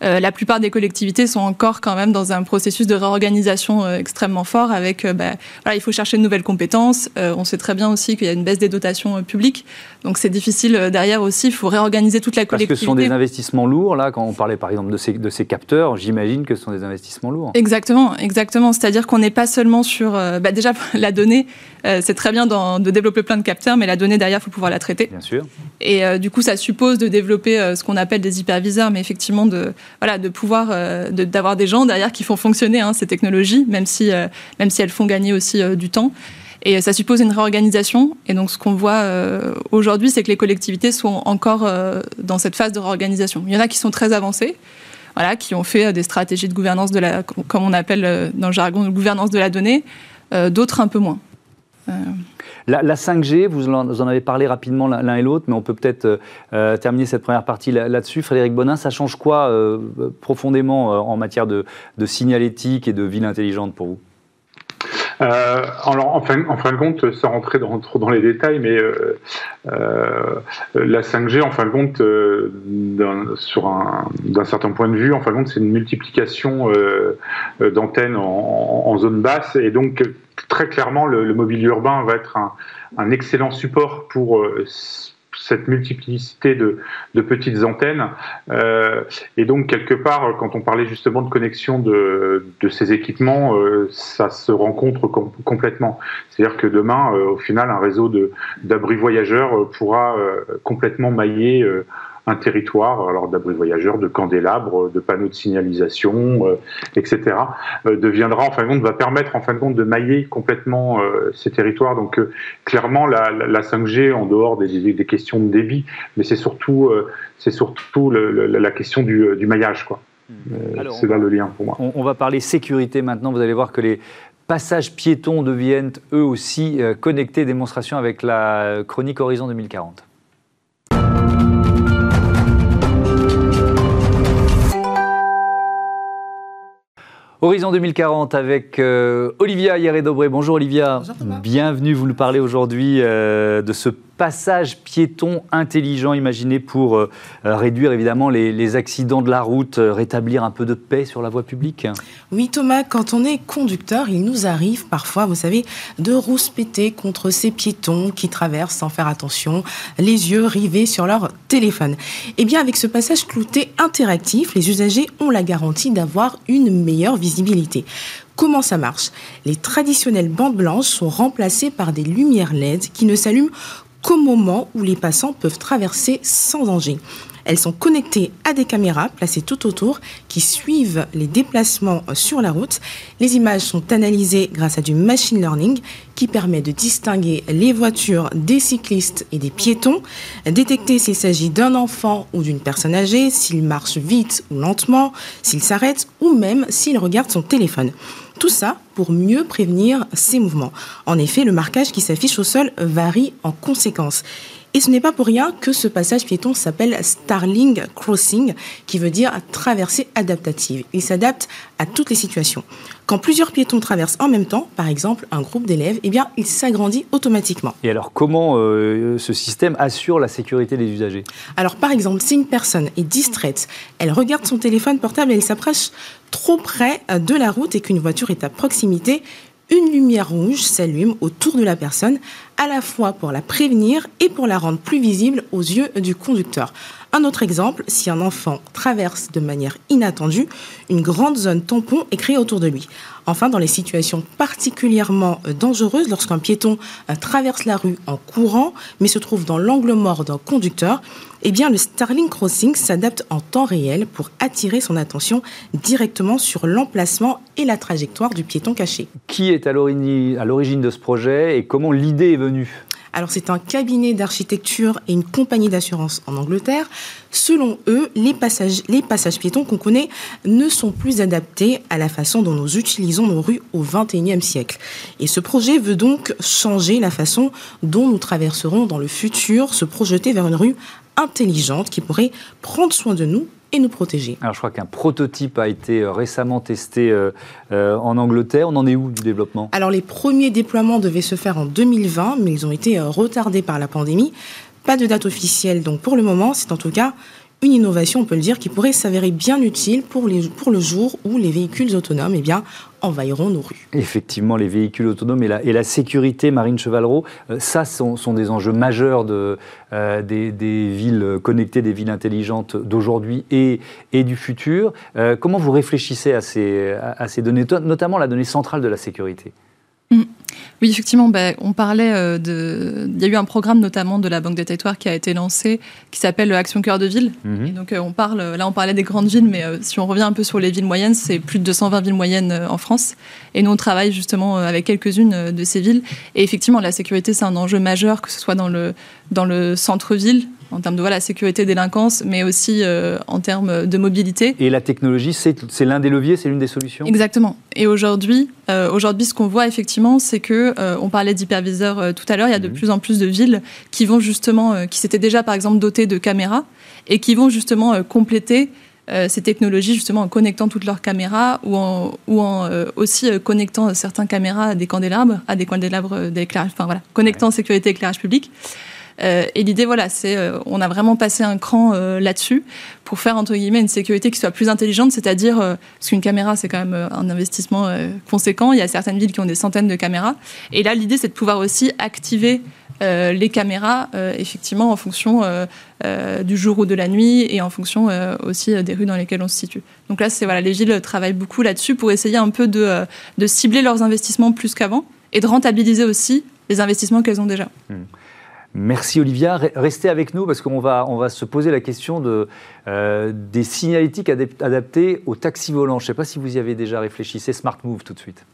Euh, la plupart des collectivités sont encore quand même dans un processus de réorganisation extrêmement fort avec, bah, il faut chercher de nouvelles compétences. on sait très bien aussi qu'il y a une baisse des dotations publiques. Donc c'est difficile derrière aussi, il faut réorganiser toute la collectivité. Parce que ce sont des investissements lourds, là, quand on parlait par exemple de ces, de ces capteurs, j'imagine que ce sont des investissements lourds. Exactement, exactement. C'est-à-dire qu'on n'est pas seulement sur, bah, déjà la donnée, c'est très bien de développer plein de capteurs, mais la donnée derrière, il faut pouvoir la traiter. Bien sûr. Et du coup, ça suppose de développer ce qu'on appelle des hyperviseurs, mais effectivement de, voilà, de pouvoir, euh, d'avoir des gens derrière qui font fonctionner hein, ces technologies, même si, euh, même si elles font gagner aussi euh, du temps. Et ça suppose une réorganisation. Et donc, ce qu'on voit aujourd'hui, c'est que les collectivités sont encore dans cette phase de réorganisation. Il y en a qui sont très avancées, voilà, qui ont fait des stratégies de gouvernance de la, comme on appelle dans le jargon, de gouvernance de la donnée, d'autres un peu moins. La, 5G, vous en, avez parlé rapidement l'un et l'autre, mais on peut peut-être euh, euh, terminer cette première partie là-dessus. Frédéric Bonin, ça change quoi euh, profondément en matière de, signalétique et de ville intelligente pour vous? Alors, en fin, en fin, de compte, sans rentrer dans, trop dans les détails, mais la 5G, en fin de compte, sur d'un certain point de vue, en fin de compte, c'est une multiplication d'antennes en, zone basse, et donc très clairement, le, mobilier urbain va être un, excellent support pour euh, cette multiplicité de, petites antennes. Euh, et donc, quelque part, quand on parlait justement de connexion de, ces équipements, euh, ça se rencontre complètement. C'est-à-dire que demain, au final, un réseau d'abris voyageurs pourra complètement mailler un territoire, alors d'abri voyageurs, de candélabres, de panneaux de signalisation, euh, etc., euh, deviendra en fin de compte, va permettre en fin de compte de mailler complètement euh, ces territoires. Donc clairement, la, 5G, en dehors des, des, questions de débit, mais c'est surtout, c'est surtout la question du, maillage, quoi. Hmm. c'est là le lien pour moi. On, va parler sécurité maintenant. Vous allez voir que les passages piétons deviennent eux aussi connectés. Démonstration avec la chronique Horizon 2040. Horizon 2040 avec euh, Olivia Yaré-Dobré. Bonjour Olivia. Bonjour Bienvenue, vous nous parlez aujourd'hui euh, de ce passage piéton intelligent imaginé pour euh, réduire évidemment les, accidents de la route, rétablir un peu de paix sur la voie publique Oui Thomas, quand on est conducteur, il nous arrive parfois, vous savez, de rouspéter contre ces piétons qui traversent sans faire attention, les yeux rivés sur leur téléphone. Eh bien avec ce passage clouté interactif, les usagers ont la garantie d'avoir une meilleure visibilité. Comment ça marche? Les traditionnelles bandes blanches sont remplacées par des lumières LED qui ne s'allument qu'au moment où les passants peuvent traverser sans danger. Elles sont connectées à des caméras placées tout autour qui suivent les déplacements sur la route. Les images sont analysées grâce à du machine learning qui permet de distinguer les voitures des cyclistes et des piétons, détecter s'il s'agit d'un enfant ou d'une personne âgée, s'il marche vite ou lentement, s'il s'arrête ou même s'il regarde son téléphone. Tout ça pour mieux prévenir ces mouvements. En effet, le marquage qui s'affiche au sol varie en conséquence. Et ce n'est pas pour rien que ce passage piéton s'appelle Starling Crossing, qui veut dire traversée adaptative. Il s'adapte à toutes les situations. Quand plusieurs piétons traversent en même temps, par exemple un groupe d'élèves, eh bien, il s'agrandit automatiquement. Et alors, comment euh, ce système assure la sécurité des usagers? Alors, par exemple, si une personne est distraite, elle regarde son téléphone portable et elle s'approche trop près de la route et qu'une voiture est à proximité, une lumière rouge s'allume autour de la personne, à la fois pour la prévenir et pour la rendre plus visible aux yeux du conducteur. Un autre exemple, si un enfant traverse de manière inattendue, une grande zone tampon est créée autour de lui. Enfin, dans les situations particulièrement euh, dangereuses, lorsqu'un piéton euh, traverse la rue en courant, mais se trouve dans l'angle mort d'un conducteur, eh bien, le Starling Crossing s'adapte en temps réel pour attirer son attention directement sur l'emplacement et la trajectoire du piéton caché. Qui est à l'origine de ce projet et comment l'idée est venue? Alors c'est un cabinet d'architecture et une compagnie d'assurance en Angleterre. Selon eux, les passages, piétons qu'on connaît ne sont plus adaptés à la façon dont nous utilisons nos rues au XXIe siècle. Et ce projet veut donc changer la façon dont nous traverserons dans le futur, se projeter vers une rue intelligente qui pourrait prendre soin de nous et nous protéger. Alors je crois qu'un prototype a été euh, récemment testé euh, euh, en Angleterre. On en est où du développement? Alors les premiers déploiements devaient se faire en 2020, mais ils ont été retardés par la pandémie. Pas de date officielle, donc pour le moment, c'est en tout cas une innovation, on peut le dire, qui pourrait s'avérer bien utile pour, les, pour le jour où les véhicules autonomes eh bien, envahiront nos rues. Effectivement, les véhicules autonomes et la, et la sécurité, Marine Chevalreau, euh, ça sont, sont, des enjeux majeurs de, euh, des, des, villes connectées, des villes intelligentes d'aujourd'hui et, et, du futur. Euh, comment vous réfléchissez à ces, à, ces données, notamment la donnée centrale de la sécurité? Mmh. Oui, effectivement, ben, on parlait euh, de. Il y a eu un programme notamment de la Banque des Territoires qui a été lancé, qui s'appelle Action Cœur de Ville. Mhm. donc, euh, on parle. Là, on parlait des grandes villes, mais euh, si on revient un peu sur les villes moyennes, c'est plus de 220 villes moyennes en France. Et nous, on travaille justement avec quelques-unes de ces villes. Et effectivement, la sécurité, c'est un enjeu majeur, que ce soit dans le, dans le centre-ville, en termes de voilà, sécurité, délinquance, mais aussi euh, en termes de mobilité. Et la technologie, c'est l'un des leviers, c'est l'une des solutions? Exactement. Et aujourd'hui, euh, aujourd'hui ce qu'on voit effectivement, c'est que, euh, on parlait d'hyperviseurs tout à l'heure, il y a de mhm. plus en plus de villes qui vont justement, qui s'étaient déjà par exemple dotées de caméras, et qui vont justement compléter ces technologies justement en connectant toutes leurs caméras ou en, ou en aussi connectant certains caméras à des candélabres, à des candélabres d'éclairage, enfin voilà, connectant sécurité éclairage public. Euh, et l'idée, voilà, c'est, euh, on a vraiment passé un cran euh, là-dessus pour faire entre guillemets une sécurité qui soit plus intelligente, c'est-à-dire parce qu'une caméra c'est quand même un investissement conséquent. Il y a certaines villes qui ont des centaines de caméras, et là l'idée c'est de pouvoir aussi activer les caméras, effectivement, en fonction du jour ou de la nuit et en fonction aussi des rues dans lesquelles on se situe. Donc là, c'est voilà, les villes travaillent beaucoup là-dessus pour essayer un peu de, cibler leurs investissements plus qu'avant et de rentabiliser aussi les investissements qu'elles ont déjà. Mmh. Merci Olivia. Restez avec nous parce qu'on va, se poser la question euh, des signalétiques adaptés au taxi volant. Je ne sais pas si vous y avez déjà réfléchi. C'est Smart Move tout de suite.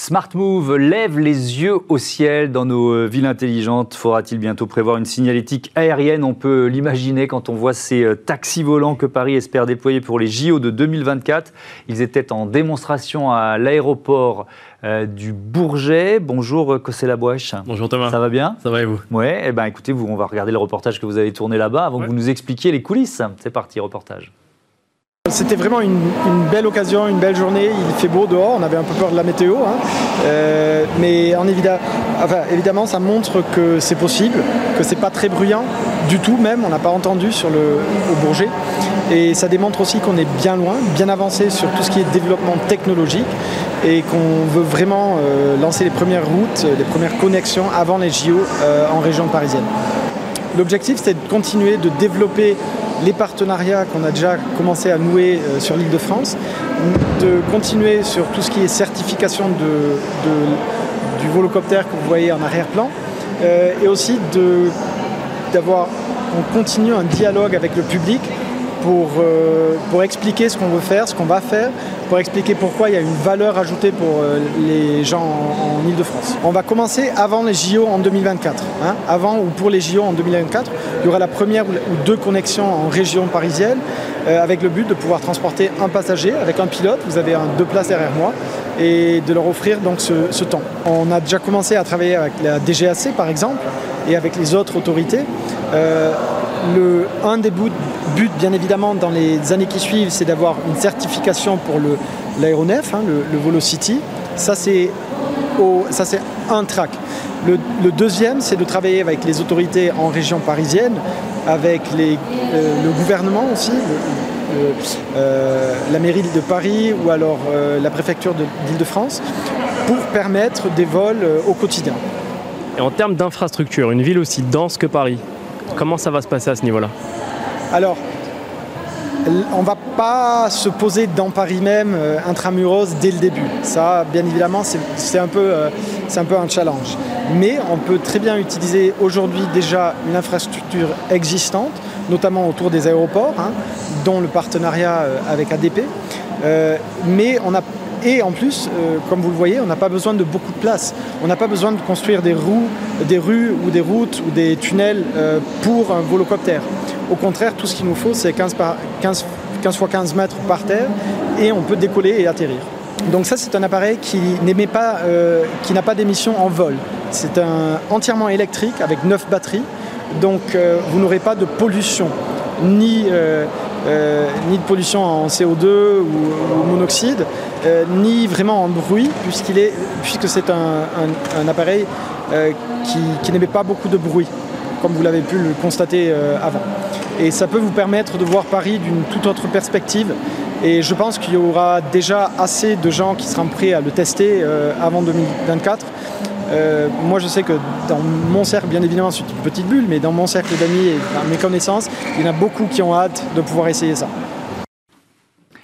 Smart Move lève les yeux au ciel dans nos euh, villes intelligentes. Faudra-t-il bientôt prévoir une signalétique aérienne? On peut l'imaginer quand on voit ces euh, taxis volants que Paris espère déployer pour les JO de 2024. Ils étaient en démonstration à l'aéroport euh, du Bourget. Bonjour Cossé Labouache. Bonjour Thomas. Ça va bien? Ça va et vous? Ouais, eh ben écoutez, vous, on va regarder le reportage que vous avez tourné là-bas avant que vous nous expliquiez les coulisses. C'est parti, reportage. C'était vraiment une, belle occasion, une belle journée. Il fait beau dehors, on avait un peu peur de la météo. Hein. Euh, mais en évidemment, ça montre que c'est possible, que c'est pas très bruyant du tout même. On n'a pas entendu sur le, au Bourget. Et ça démontre aussi qu'on est bien loin, bien avancé sur tout ce qui est développement technologique et qu'on veut vraiment euh, lancer les premières routes, les premières connexions avant les JO euh, en région parisienne. L'objectif, c'est de continuer de développer les partenariats qu'on a déjà commencé à nouer euh, sur l'île de France, de continuer sur tout ce qui est certification de, du volocoptère que vous voyez en arrière-plan, et aussi d'avoir, on un dialogue avec le public pour, euh, pour expliquer ce qu'on veut faire, ce qu'on va faire, pour expliquer pourquoi il y a une valeur ajoutée pour euh, les gens en, Ile-de-France. On va commencer avant les JO en 2024. Hein. avant ou pour les JO en 2024, il y aura la première ou deux connexions en région parisienne euh, avec le but de pouvoir transporter un passager avec un pilote. Vous avez deux places derrière moi et de leur offrir donc ce temps. On a déjà commencé à travailler avec la DGAC par exemple et avec les autres autorités. Le, un des buts, bien évidemment, dans les années qui suivent, c'est d'avoir une certification pour l'aéronef, hein, le, Volocity. Ça, c'est un track. Le, deuxième, c'est de travailler avec les autorités en région parisienne, avec euh, le gouvernement aussi, euh, la mairie de Paris ou alors euh, la préfecture d'Île-de-France, pour permettre des vols au quotidien. Et en termes d'infrastructure, une ville aussi dense que Paris, Comment ça va se passer à ce niveau-là Alors, on ne va pas se poser dans Paris même euh, intramuros dès le début. Ça, bien évidemment, c'est un, peu, euh, un challenge. Mais on peut très bien utiliser aujourd'hui déjà une infrastructure existante, notamment autour des aéroports, hein, dont le partenariat euh, avec ADP. mais on et en plus, euh, comme vous le voyez, on n'a pas besoin de beaucoup de place. On n'a pas besoin de construire des, roues, des rues ou des routes ou des tunnels euh, pour un volocoptère. Au contraire, tout ce qu'il nous faut, c'est 15, par, 15, 15 x 15 mètres par terre et on peut décoller et atterrir. Donc ça, c'est un appareil qui pas, euh, n'a pas d'émission en vol. C'est un entièrement électrique avec 9 batteries. Donc vous n'aurez pas de pollution, ni ni de pollution en CO2 ou, monoxyde, euh, ni vraiment en bruit, puisqu'il est, puisque c'est un, appareil euh, qui, n'émet pas beaucoup de bruit, comme vous l'avez pu le constater avant. Et ça peut vous permettre de voir Paris d'une toute autre perspective. Et je pense qu'il y aura déjà assez de gens qui seront prêts à le tester avant 2024 euh, moi, je sais que dans mon cercle, bien évidemment, c'est une petite bulle, mais dans mon cercle d'amis et dans mes connaissances, il y en a beaucoup qui ont hâte de pouvoir essayer ça.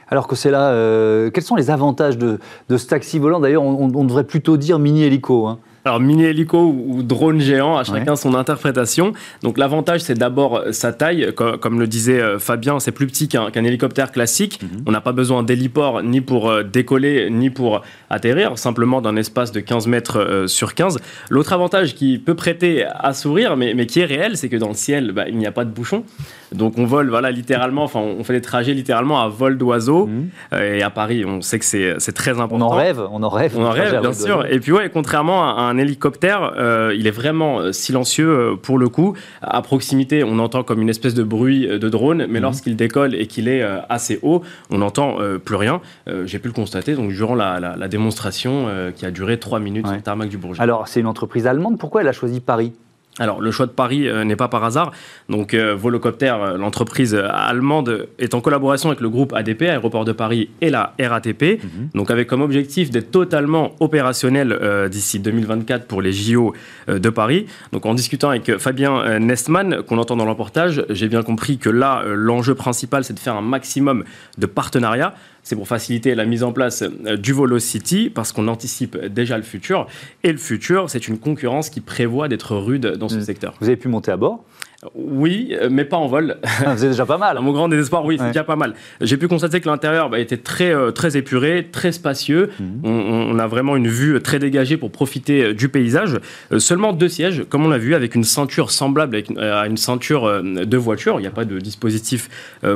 Alors que c'est là, euh, quels sont les avantages de, ce taxi volant? D'ailleurs, on, devrait plutôt dire mini-hélico. Hein. Alors mini-hélico ou, drone géant, à chacun son interprétation. Donc l'avantage, c'est d'abord sa taille. Comme, le disait euh, Fabien, c'est plus petit qu'un hélicoptère classique. Mhm. On n'a pas besoin d'héliport ni pour euh, décoller, ni pour atterrir, simplement d'un espace de 15 mètres euh, sur 15. L'autre avantage qui peut prêter à sourire, mais, mais qui est réel, c'est que dans le ciel, bah, il n'y a pas de bouchon. Donc on vole, voilà, littéralement, enfin on fait des trajets littéralement à vol d'oiseau. Mhm. Et à Paris, on sait que c'est très important. On en rêve, on en rêve. On en rêve, bien sûr. Et puis ouais, contrairement à un hélicoptère, euh, il est vraiment euh, silencieux euh, pour le coup. À proximité, on entend comme une espèce de bruit de drone, mais mhm. lorsqu'il décolle et qu'il est assez haut, on n'entend plus rien. J'ai pu le constater donc durant la, démonstration qui a duré trois minutes ouais. tarmac du Bourget. Alors, c'est une entreprise allemande. Pourquoi elle a choisi Paris? Alors, le choix de Paris euh, n'est pas par hasard. Donc, euh, Volocopter, euh, l'entreprise allemande, est en collaboration avec le groupe ADP, Aéroport de Paris, et la RATP. Mhm. Donc, avec comme objectif d'être totalement opérationnel d'ici 2024 pour les JO de Paris. Donc, en discutant avec Fabien Nestman, qu'on entend dans l'emportage, j'ai bien compris que là, l'enjeu principal, c'est de faire un maximum de partenariats c'est pour faciliter la mise en place euh, du Volocity parce qu'on anticipe déjà le futur. Et le futur, c'est une concurrence qui prévoit d'être rude dans ce mm. secteur. Vous avez pu monter à bord oui, euh, mais pas en vol. Ah, c'est déjà pas mal. Mon grand désespoir, oui, c'est déjà pas mal. J'ai pu constater que l'intérieur bah, était très, euh, très épuré, très spacieux. Mhm. On, a vraiment une vue très dégagée pour profiter euh, du paysage. seulement deux sièges, comme on l'a vu, avec une ceinture semblable à une ceinture de voiture. Il n'y a pas de dispositif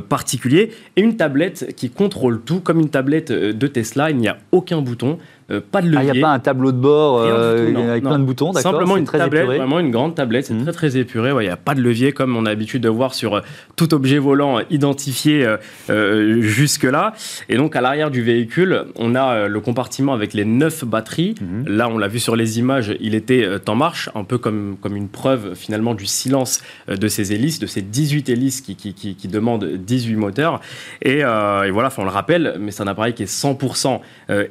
particulier. Et une tablette qui contrôle tout, comme une tablette de Tesla. Il n'y a aucun bouton. Pas de levier. Ah, il n'y a pas un tableau de bord avec plein de boutons, d'accord Simplement une tablette, vraiment une grande tablette, c'est mmh. très très épuré. Il n'y a pas de levier comme on a l'habitude de voir sur tout objet volant identifié jusque-là. Et donc à l'arrière du véhicule, on a le compartiment avec les neuf batteries. Mmh. Là, on l'a vu sur les images, il était en marche, un peu comme, comme une preuve finalement du silence de ces hélices, de ces 18 hélices qui, qui, qui, demandent 18 moteurs. Et, voilà, on le rappelle, mais c'est un appareil qui est 100%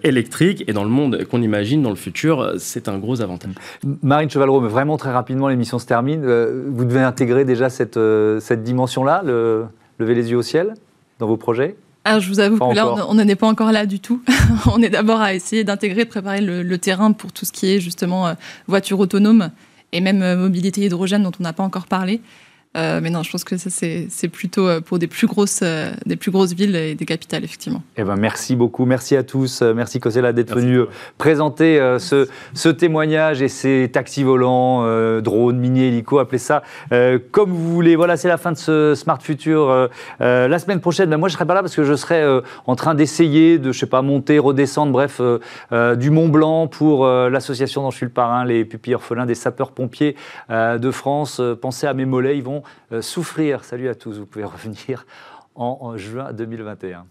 électrique. Et dans le monde qu'on imagine, dans le futur, c'est un gros avantage. Marine Chevalreau, mais vraiment très rapidement, l'émission se termine. Vous devez intégrer déjà cette, cette dimension-là, le, lever les yeux au ciel, dans vos projets? Alors, je vous avoue que là, on n'en est pas encore là du tout. on est d'abord à essayer d'intégrer, de préparer le, terrain pour tout ce qui est justement voiture autonome et même mobilité hydrogène dont on n'a pas encore parlé. Euh, mais non, je pense que ça, c'est plutôt euh, pour des plus, grosses, euh, des plus grosses villes et des capitales, effectivement. Eh ben, merci beaucoup. Merci à tous. Merci, Cosella, d'être venu présenter ce, ce, témoignage et ces taxis volants, drones, mini hélico, appelez ça comme vous voulez. Voilà, c'est la fin de ce Smart Future. la semaine prochaine, ben, moi, je ne serai pas là parce que je serai en train d'essayer de, je sais pas, monter, redescendre, bref, du Mont Blanc pour l'association dont je suis le parrain, les pupilles orphelins des sapeurs-pompiers de France. pensez à mes mollets, ils vont euh, souffrir. Salut à tous, vous pouvez revenir en, juin 2021.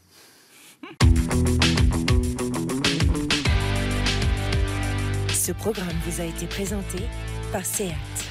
Ce programme vous a été présenté par SEAT.